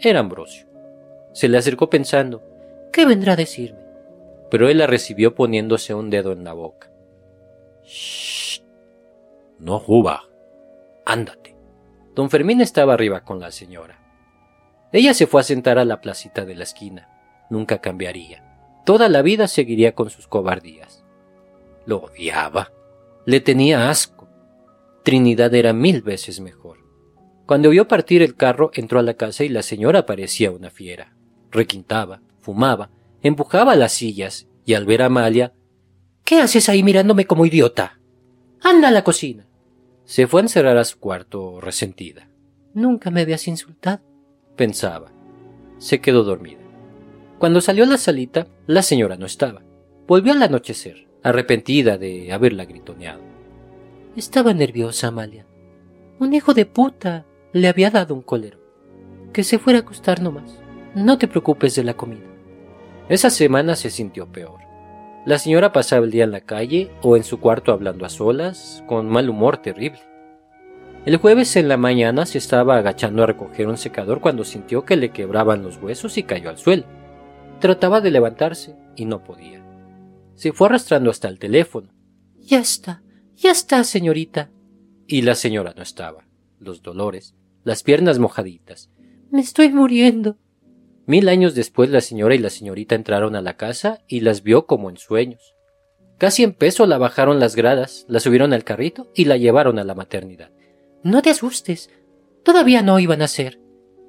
Era Ambrosio. Se le acercó pensando, ¿Qué vendrá a decirme? pero él la recibió poniéndose un dedo en la boca. Shh. No juba. Ándate. Don Fermín estaba arriba con la señora. Ella se fue a sentar a la placita de la esquina. Nunca cambiaría. Toda la vida seguiría con sus cobardías. Lo odiaba. Le tenía asco. Trinidad era mil veces mejor. Cuando vio partir el carro, entró a la casa y la señora parecía una fiera. Requintaba, fumaba, empujaba las sillas y al ver a Amalia, ¿Qué haces ahí mirándome como idiota? Anda a la cocina. se fue a encerrar a su cuarto resentida. Nunca me habías insultado. Pensaba. Se quedó dormida. Cuando salió a la salita, la señora no estaba. Volvió al anochecer, arrepentida de haberla gritoneado. Estaba nerviosa, Amalia. Un hijo de puta le había dado un cólero. Que se fuera a acostar nomás. No te preocupes de la comida. Esa semana se sintió peor. La señora pasaba el día en la calle o en su cuarto hablando a solas, con mal humor terrible. El jueves en la mañana se estaba agachando a recoger un secador cuando sintió que le quebraban los huesos y cayó al suelo. Trataba de levantarse y no podía. Se fue arrastrando hasta el teléfono Ya está, ya está, señorita. y la señora no estaba. Los dolores, las piernas mojaditas. Me estoy muriendo. Mil años después la señora y la señorita entraron a la casa y las vio como en sueños. Casi en peso la bajaron las gradas, la subieron al carrito y la llevaron a la maternidad. No te asustes. Todavía no iban a ser.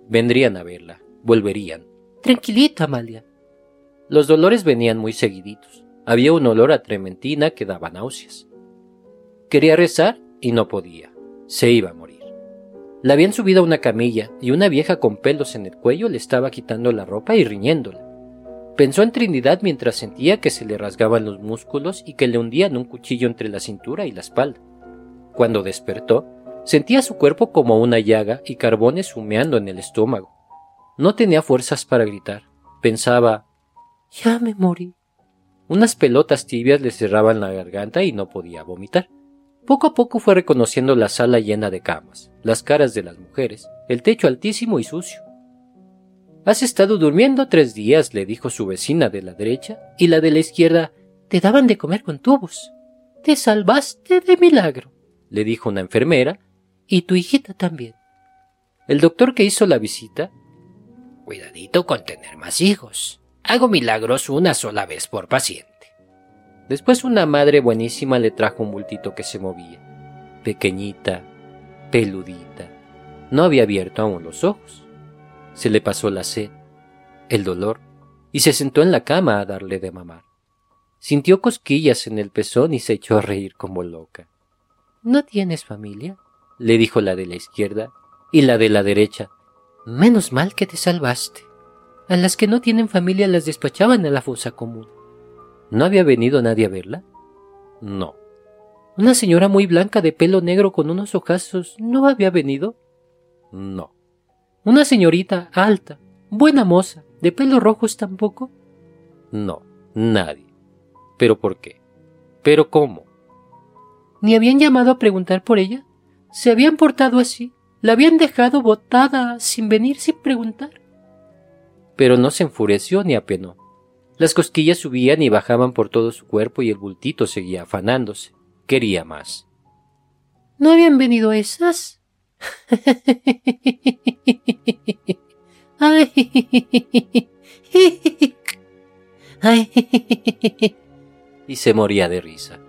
Vendrían a verla, volverían. Tranquilita, Amalia. Los dolores venían muy seguiditos. Había un olor a trementina que daba náuseas. Quería rezar y no podía. Se iba a morir. La habían subido a una camilla y una vieja con pelos en el cuello le estaba quitando la ropa y riñéndola. Pensó en Trinidad mientras sentía que se le rasgaban los músculos y que le hundían un cuchillo entre la cintura y la espalda. Cuando despertó, sentía su cuerpo como una llaga y carbones humeando en el estómago. No tenía fuerzas para gritar. Pensaba, Ya me morí. unas pelotas tibias le cerraban la garganta y no podía vomitar. Poco a poco fue reconociendo la sala llena de camas, las caras de las mujeres, el techo altísimo y sucio. Has estado durmiendo tres días, le dijo su vecina de la derecha, y la de la izquierda, Te daban de comer con tubos. Te salvaste de milagro. le dijo una enfermera, Y tu hijita también. El doctor que hizo la visita Cuidadito con tener más hijos. Hago milagros una sola vez por paciente. Después una madre buenísima le trajo un bultito que se movía, pequeñita, peludita. No había abierto aún los ojos. Se le pasó la sed, el dolor, y se sentó en la cama a darle de mamar. Sintió cosquillas en el pezón y se echó a reír como loca. ¿No tienes familia? le dijo la de la izquierda, y la de la derecha Menos mal que te salvaste. A las que no tienen familia las despachaban a la fosa común. ¿No había venido nadie a verla? No. Una señora muy blanca de pelo negro con unos ojazos no había venido? No. Una señorita alta, buena moza, de pelo rojos tampoco? No, nadie. ¿Pero por qué? ¿Pero cómo? ¿Ni habían llamado a preguntar por ella? ¿Se habían portado así? La habían dejado botada sin venir sin preguntar. Pero no se enfureció ni apenó. Las cosquillas subían y bajaban por todo su cuerpo y el bultito seguía afanándose. Quería más. ¿No habían venido esas? y se moría de risa.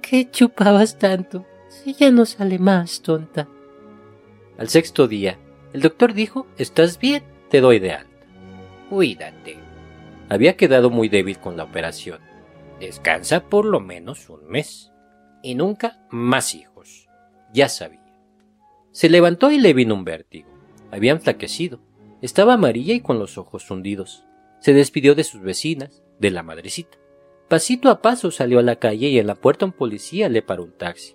¿Qué chupabas tanto? Si ya no sale más, tonta. Al sexto día, el doctor dijo, Estás bien, te doy de alta. Cuídate. Había quedado muy débil con la operación. Descansa por lo menos un mes. Y nunca más hijos. Ya sabía. Se levantó y le vino un vértigo. Había enflaquecido. Estaba amarilla y con los ojos hundidos. Se despidió de sus vecinas, de la madrecita. Pasito a paso salió a la calle y en la puerta un policía le paró un taxi.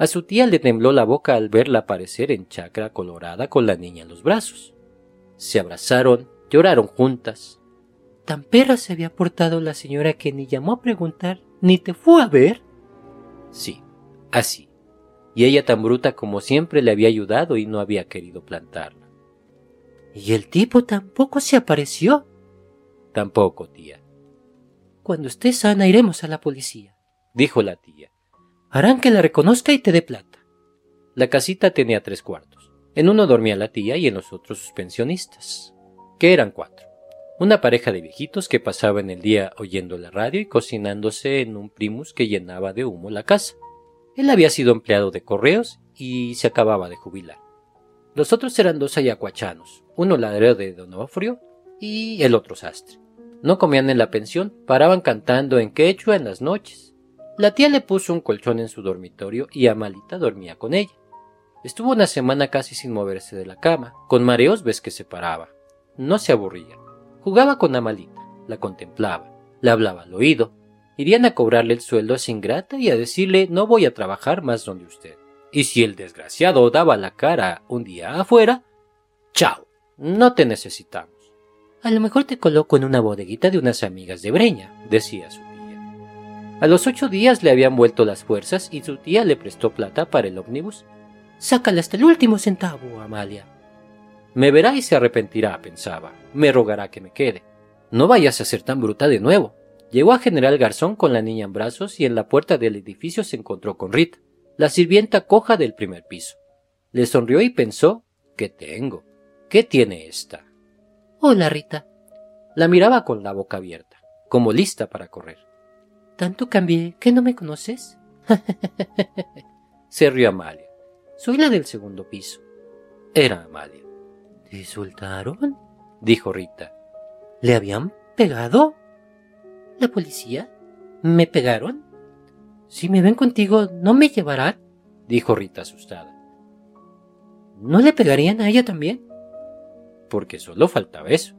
A su tía le tembló la boca al verla aparecer en chacra colorada con la niña en los brazos. Se abrazaron, lloraron juntas. ¿Tan perra se había portado la señora que ni llamó a preguntar, ni te fue a ver? Sí, así. Y ella tan bruta como siempre le había ayudado y no había querido plantarla. ¿Y el tipo tampoco se apareció? Tampoco, tía. Cuando esté sana iremos a la policía, dijo la tía harán que la reconozca y te dé plata. La casita tenía tres cuartos. En uno dormía la tía y en los otros sus pensionistas, que eran cuatro. Una pareja de viejitos que pasaban el día oyendo la radio y cocinándose en un primus que llenaba de humo la casa. Él había sido empleado de correos y se acababa de jubilar. Los otros eran dos ayacuachanos, uno ladrero de Donofrio y el otro sastre. No comían en la pensión, paraban cantando en quechua en las noches la tía le puso un colchón en su dormitorio y Amalita dormía con ella. Estuvo una semana casi sin moverse de la cama, con mareos ves que se paraba. No se aburría. Jugaba con Amalita, la contemplaba, le hablaba al oído. Irían a cobrarle el sueldo a ingrata y a decirle no voy a trabajar más donde usted. Y si el desgraciado daba la cara un día afuera, chao, no te necesitamos. A lo mejor te coloco en una bodeguita de unas amigas de Breña, decía su a los ocho días le habían vuelto las fuerzas y su tía le prestó plata para el ómnibus. Sácale hasta el último centavo, Amalia. Me verá y se arrepentirá, pensaba. Me rogará que me quede. No vayas a ser tan bruta de nuevo. Llegó a General Garzón con la niña en brazos y en la puerta del edificio se encontró con Rita, la sirvienta coja del primer piso. Le sonrió y pensó, ¿qué tengo? ¿Qué tiene esta? Hola, Rita. La miraba con la boca abierta, como lista para correr. ¿Tanto cambié que no me conoces? Se rió Amalia. Soy la del segundo piso. Era Amalia. ¿Te soltaron? dijo Rita. ¿Le habían pegado? ¿La policía? ¿Me pegaron? Si me ven contigo, ¿no me llevarán? dijo Rita asustada. ¿No le pegarían a ella también? Porque solo faltaba eso.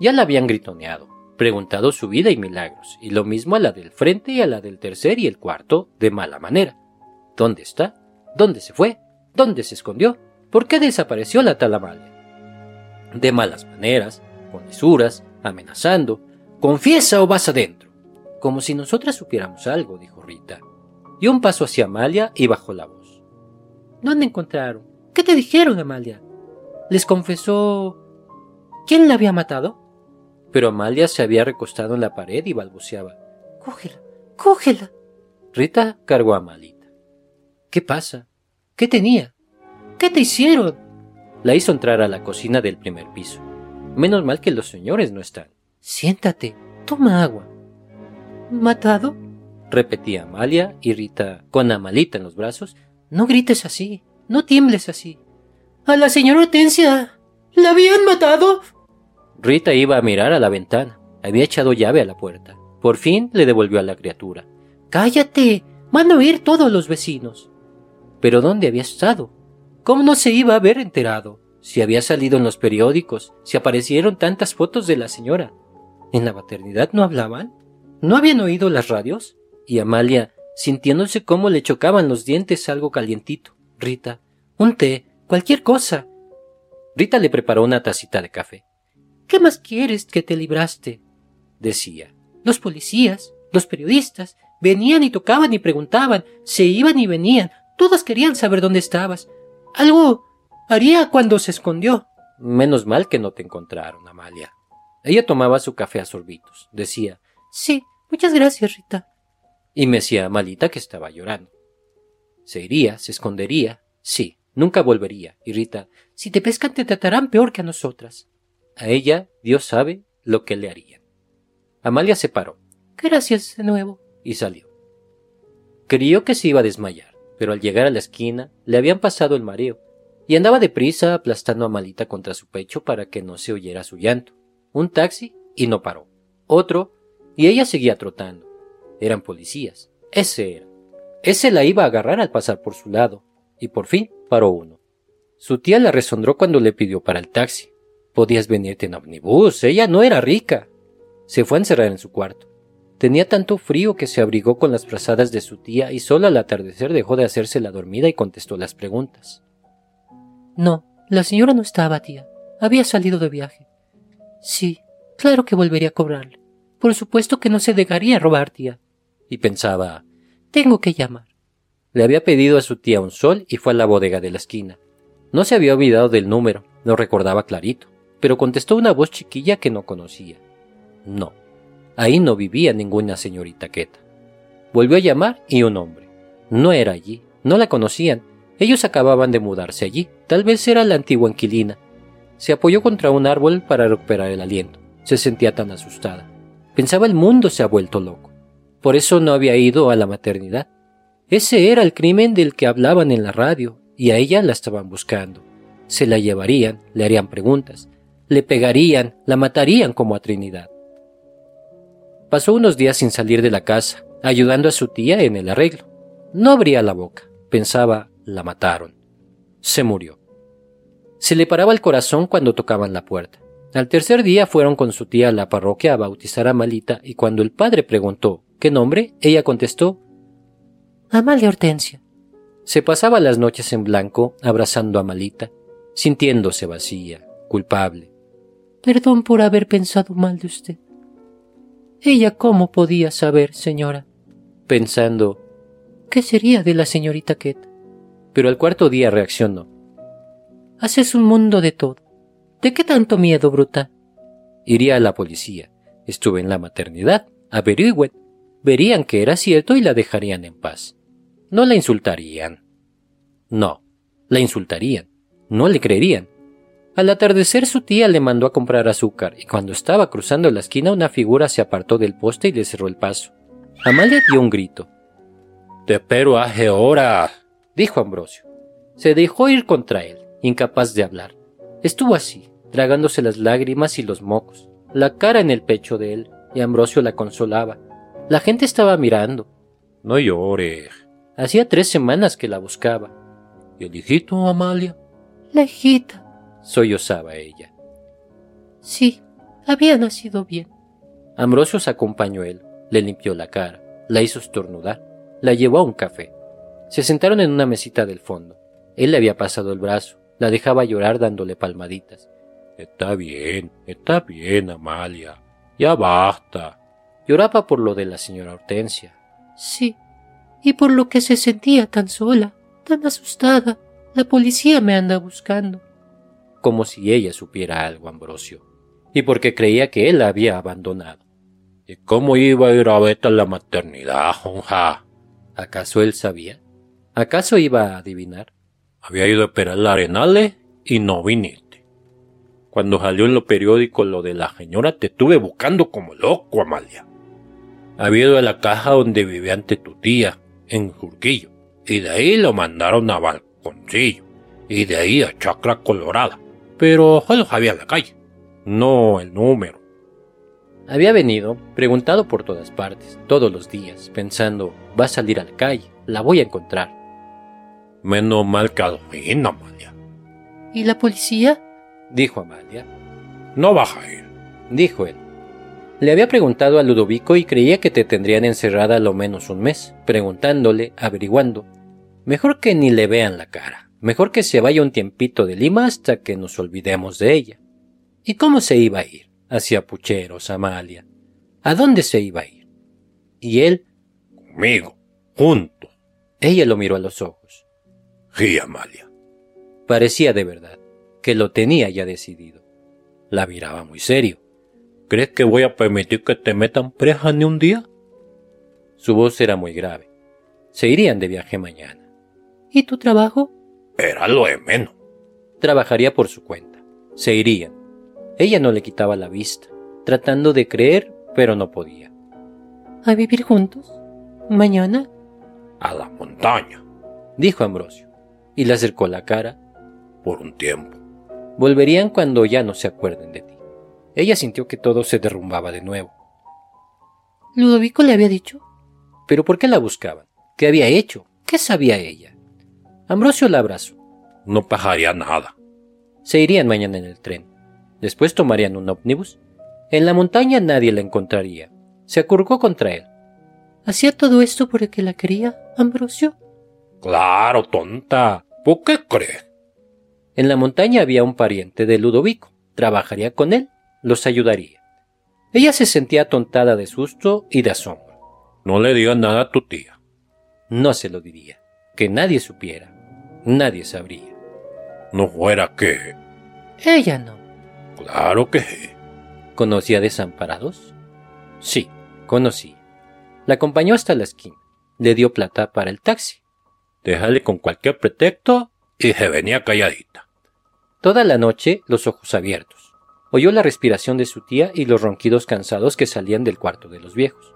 Ya la habían gritoneado preguntado su vida y milagros, y lo mismo a la del frente y a la del tercer y el cuarto, de mala manera. ¿Dónde está? ¿Dónde se fue? ¿Dónde se escondió? ¿Por qué desapareció la tal Amalia? De malas maneras, con lisuras, amenazando. Confiesa o vas adentro. Como si nosotras supiéramos algo, dijo Rita. Dio un paso hacia Amalia y bajó la voz. ¿Dónde encontraron? ¿Qué te dijeron, Amalia? ¿Les confesó quién la había matado? pero Amalia se había recostado en la pared y balbuceaba. Cógela, cógela. Rita cargó a Amalita. ¿Qué pasa? ¿Qué tenía? ¿Qué te hicieron? La hizo entrar a la cocina del primer piso. Menos mal que los señores no están. Siéntate, toma agua. ¿Matado? repetía Amalia y Rita, con Amalita en los brazos. No grites así, no tiembles así. A la señora Hortensia. ¿La habían matado? Rita iba a mirar a la ventana. Había echado llave a la puerta. Por fin le devolvió a la criatura. Cállate. Van a oír todos los vecinos. Pero ¿dónde había estado? ¿Cómo no se iba a haber enterado? Si había salido en los periódicos, si aparecieron tantas fotos de la señora. ¿En la maternidad no hablaban? ¿No habían oído las radios? Y Amalia, sintiéndose cómo le chocaban los dientes algo calientito. Rita, un té, cualquier cosa. Rita le preparó una tacita de café. ¿Qué más quieres que te libraste? decía. Los policías, los periodistas, venían y tocaban y preguntaban, se iban y venían, todas querían saber dónde estabas. Algo haría cuando se escondió. Menos mal que no te encontraron, Amalia. Ella tomaba su café a sorbitos. Decía, Sí, muchas gracias, Rita. Y me decía Amalita que estaba llorando. Se iría, se escondería. Sí, nunca volvería. Y Rita, si te pescan te tratarán peor que a nosotras. A ella, Dios sabe lo que le harían. Amalia se paró. Gracias de nuevo. Y salió. Creyó que se iba a desmayar, pero al llegar a la esquina le habían pasado el mareo, y andaba deprisa aplastando a Amalita contra su pecho para que no se oyera su llanto. Un taxi y no paró. Otro y ella seguía trotando. Eran policías. Ese era. Ese la iba a agarrar al pasar por su lado, y por fin paró uno. Su tía la resondró cuando le pidió para el taxi. Podías venirte en omnibus, ella no era rica. Se fue a encerrar en su cuarto. Tenía tanto frío que se abrigó con las frazadas de su tía y solo al atardecer dejó de hacerse la dormida y contestó las preguntas. No, la señora no estaba, tía. Había salido de viaje. Sí, claro que volvería a cobrarle. Por supuesto que no se dejaría robar, tía. Y pensaba, tengo que llamar. Le había pedido a su tía un sol y fue a la bodega de la esquina. No se había olvidado del número, lo recordaba clarito, pero contestó una voz chiquilla que no conocía. No, ahí no vivía ninguna señorita Queta. Volvió a llamar y un hombre. No era allí, no la conocían. Ellos acababan de mudarse allí, tal vez era la antigua inquilina. Se apoyó contra un árbol para recuperar el aliento. Se sentía tan asustada. Pensaba el mundo se ha vuelto loco. Por eso no había ido a la maternidad. Ese era el crimen del que hablaban en la radio, y a ella la estaban buscando. Se la llevarían, le harían preguntas, le pegarían, la matarían como a Trinidad. Pasó unos días sin salir de la casa, ayudando a su tía en el arreglo. No abría la boca. Pensaba, la mataron. Se murió. Se le paraba el corazón cuando tocaban la puerta. Al tercer día fueron con su tía a la parroquia a bautizar a Malita y cuando el padre preguntó qué nombre, ella contestó Amalia Hortensia. Se pasaba las noches en blanco abrazando a Malita, sintiéndose vacía, culpable. Perdón por haber pensado mal de usted. Ella cómo podía saber, señora. Pensando ¿Qué sería de la señorita Ket? Pero al cuarto día reaccionó. Haces un mundo de todo. ¿De qué tanto miedo, bruta? Iría a la policía. Estuve en la maternidad. Averigüen. Verían que era cierto y la dejarían en paz. No la insultarían. No, la insultarían. No le creerían. Al atardecer su tía le mandó a comprar azúcar y cuando estaba cruzando la esquina una figura se apartó del poste y le cerró el paso. Amalia dio un grito. Te espero hace horas, dijo Ambrosio. Se dejó ir contra él, incapaz de hablar. Estuvo así, tragándose las lágrimas y los mocos, la cara en el pecho de él, y Ambrosio la consolaba. La gente estaba mirando. No llores. Hacía tres semanas que la buscaba. ¿Y el hijito, Amalia? La hijita. Sollozaba ella. Sí, había nacido bien. Ambrosio se acompañó él, le limpió la cara, la hizo estornudar, la llevó a un café. Se sentaron en una mesita del fondo. Él le había pasado el brazo, la dejaba llorar dándole palmaditas. Está bien, está bien, Amalia. Ya basta. Lloraba por lo de la señora Hortensia. Sí, y por lo que se sentía tan sola, tan asustada. La policía me anda buscando. Como si ella supiera algo, Ambrosio. Y porque creía que él la había abandonado. ¿Y cómo iba a ir a verte a la maternidad, Jonja? ¿Acaso él sabía? ¿Acaso iba a adivinar? Había ido a esperar la arenales y no viniste. Cuando salió en lo periódico lo de la señora, te estuve buscando como loco, Amalia. Había ido a la caja donde vivía ante tu tía, en Jurquillo, y de ahí lo mandaron a Balconcillo, y de ahí a Chacra Colorada, pero solo sabía la calle, no el número. Había venido, preguntado por todas partes, todos los días, pensando, va a salir a la calle, la voy a encontrar. Menos mal que al fin, Amalia. ¿Y la policía? Dijo Amalia. No vas a ir, dijo él. Le había preguntado a Ludovico y creía que te tendrían encerrada lo menos un mes, preguntándole, averiguando. Mejor que ni le vean la cara, mejor que se vaya un tiempito de Lima hasta que nos olvidemos de ella. ¿Y cómo se iba a ir? Hacia Pucheros, Amalia. ¿A dónde se iba a ir? Y él. Conmigo, juntos. Ella lo miró a los ojos. Sí, Amalia. Parecía de verdad que lo tenía ya decidido. La miraba muy serio. ¿Crees que voy a permitir que te metan presa ni un día? Su voz era muy grave. Se irían de viaje mañana. ¿Y tu trabajo? Era lo de menos. Trabajaría por su cuenta. Se irían. Ella no le quitaba la vista, tratando de creer, pero no podía. ¿A vivir juntos? ¿Mañana? A la montaña, dijo Ambrosio, y le acercó la cara. Por un tiempo. Volverían cuando ya no se acuerden de ti. Ella sintió que todo se derrumbaba de nuevo. ¿Ludovico le había dicho? ¿Pero por qué la buscaban? ¿Qué había hecho? ¿Qué sabía ella? Ambrosio la abrazó. No pasaría nada. Se irían mañana en el tren. Después tomarían un ómnibus. En la montaña nadie la encontraría. Se acurrucó contra él. ¿Hacía todo esto porque la quería, Ambrosio? Claro, tonta. ¿Por qué crees? En la montaña había un pariente de Ludovico. Trabajaría con él los ayudaría. Ella se sentía atontada de susto y de asombro. No le digas nada a tu tía. No se lo diría. Que nadie supiera. Nadie sabría. No fuera que... Ella no. Claro que sí. ¿Conocía desamparados? Sí, conocí. La acompañó hasta la esquina. Le dio plata para el taxi. Déjale con cualquier pretexto y se venía calladita. Toda la noche los ojos abiertos Oyó la respiración de su tía y los ronquidos cansados que salían del cuarto de los viejos.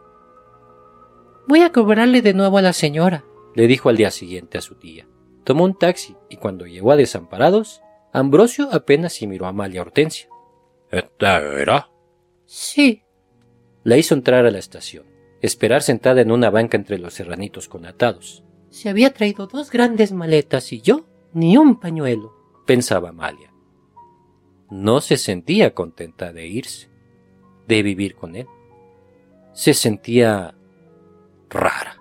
Voy a cobrarle de nuevo a la señora, le dijo al día siguiente a su tía. Tomó un taxi y cuando llegó a Desamparados, Ambrosio apenas si miró a Amalia Hortensia. ¿Esta era? Sí. La hizo entrar a la estación, esperar sentada en una banca entre los serranitos conatados. Se había traído dos grandes maletas y yo ni un pañuelo, pensaba Amalia no se sentía contenta de irse, de vivir con él. Se sentía rara.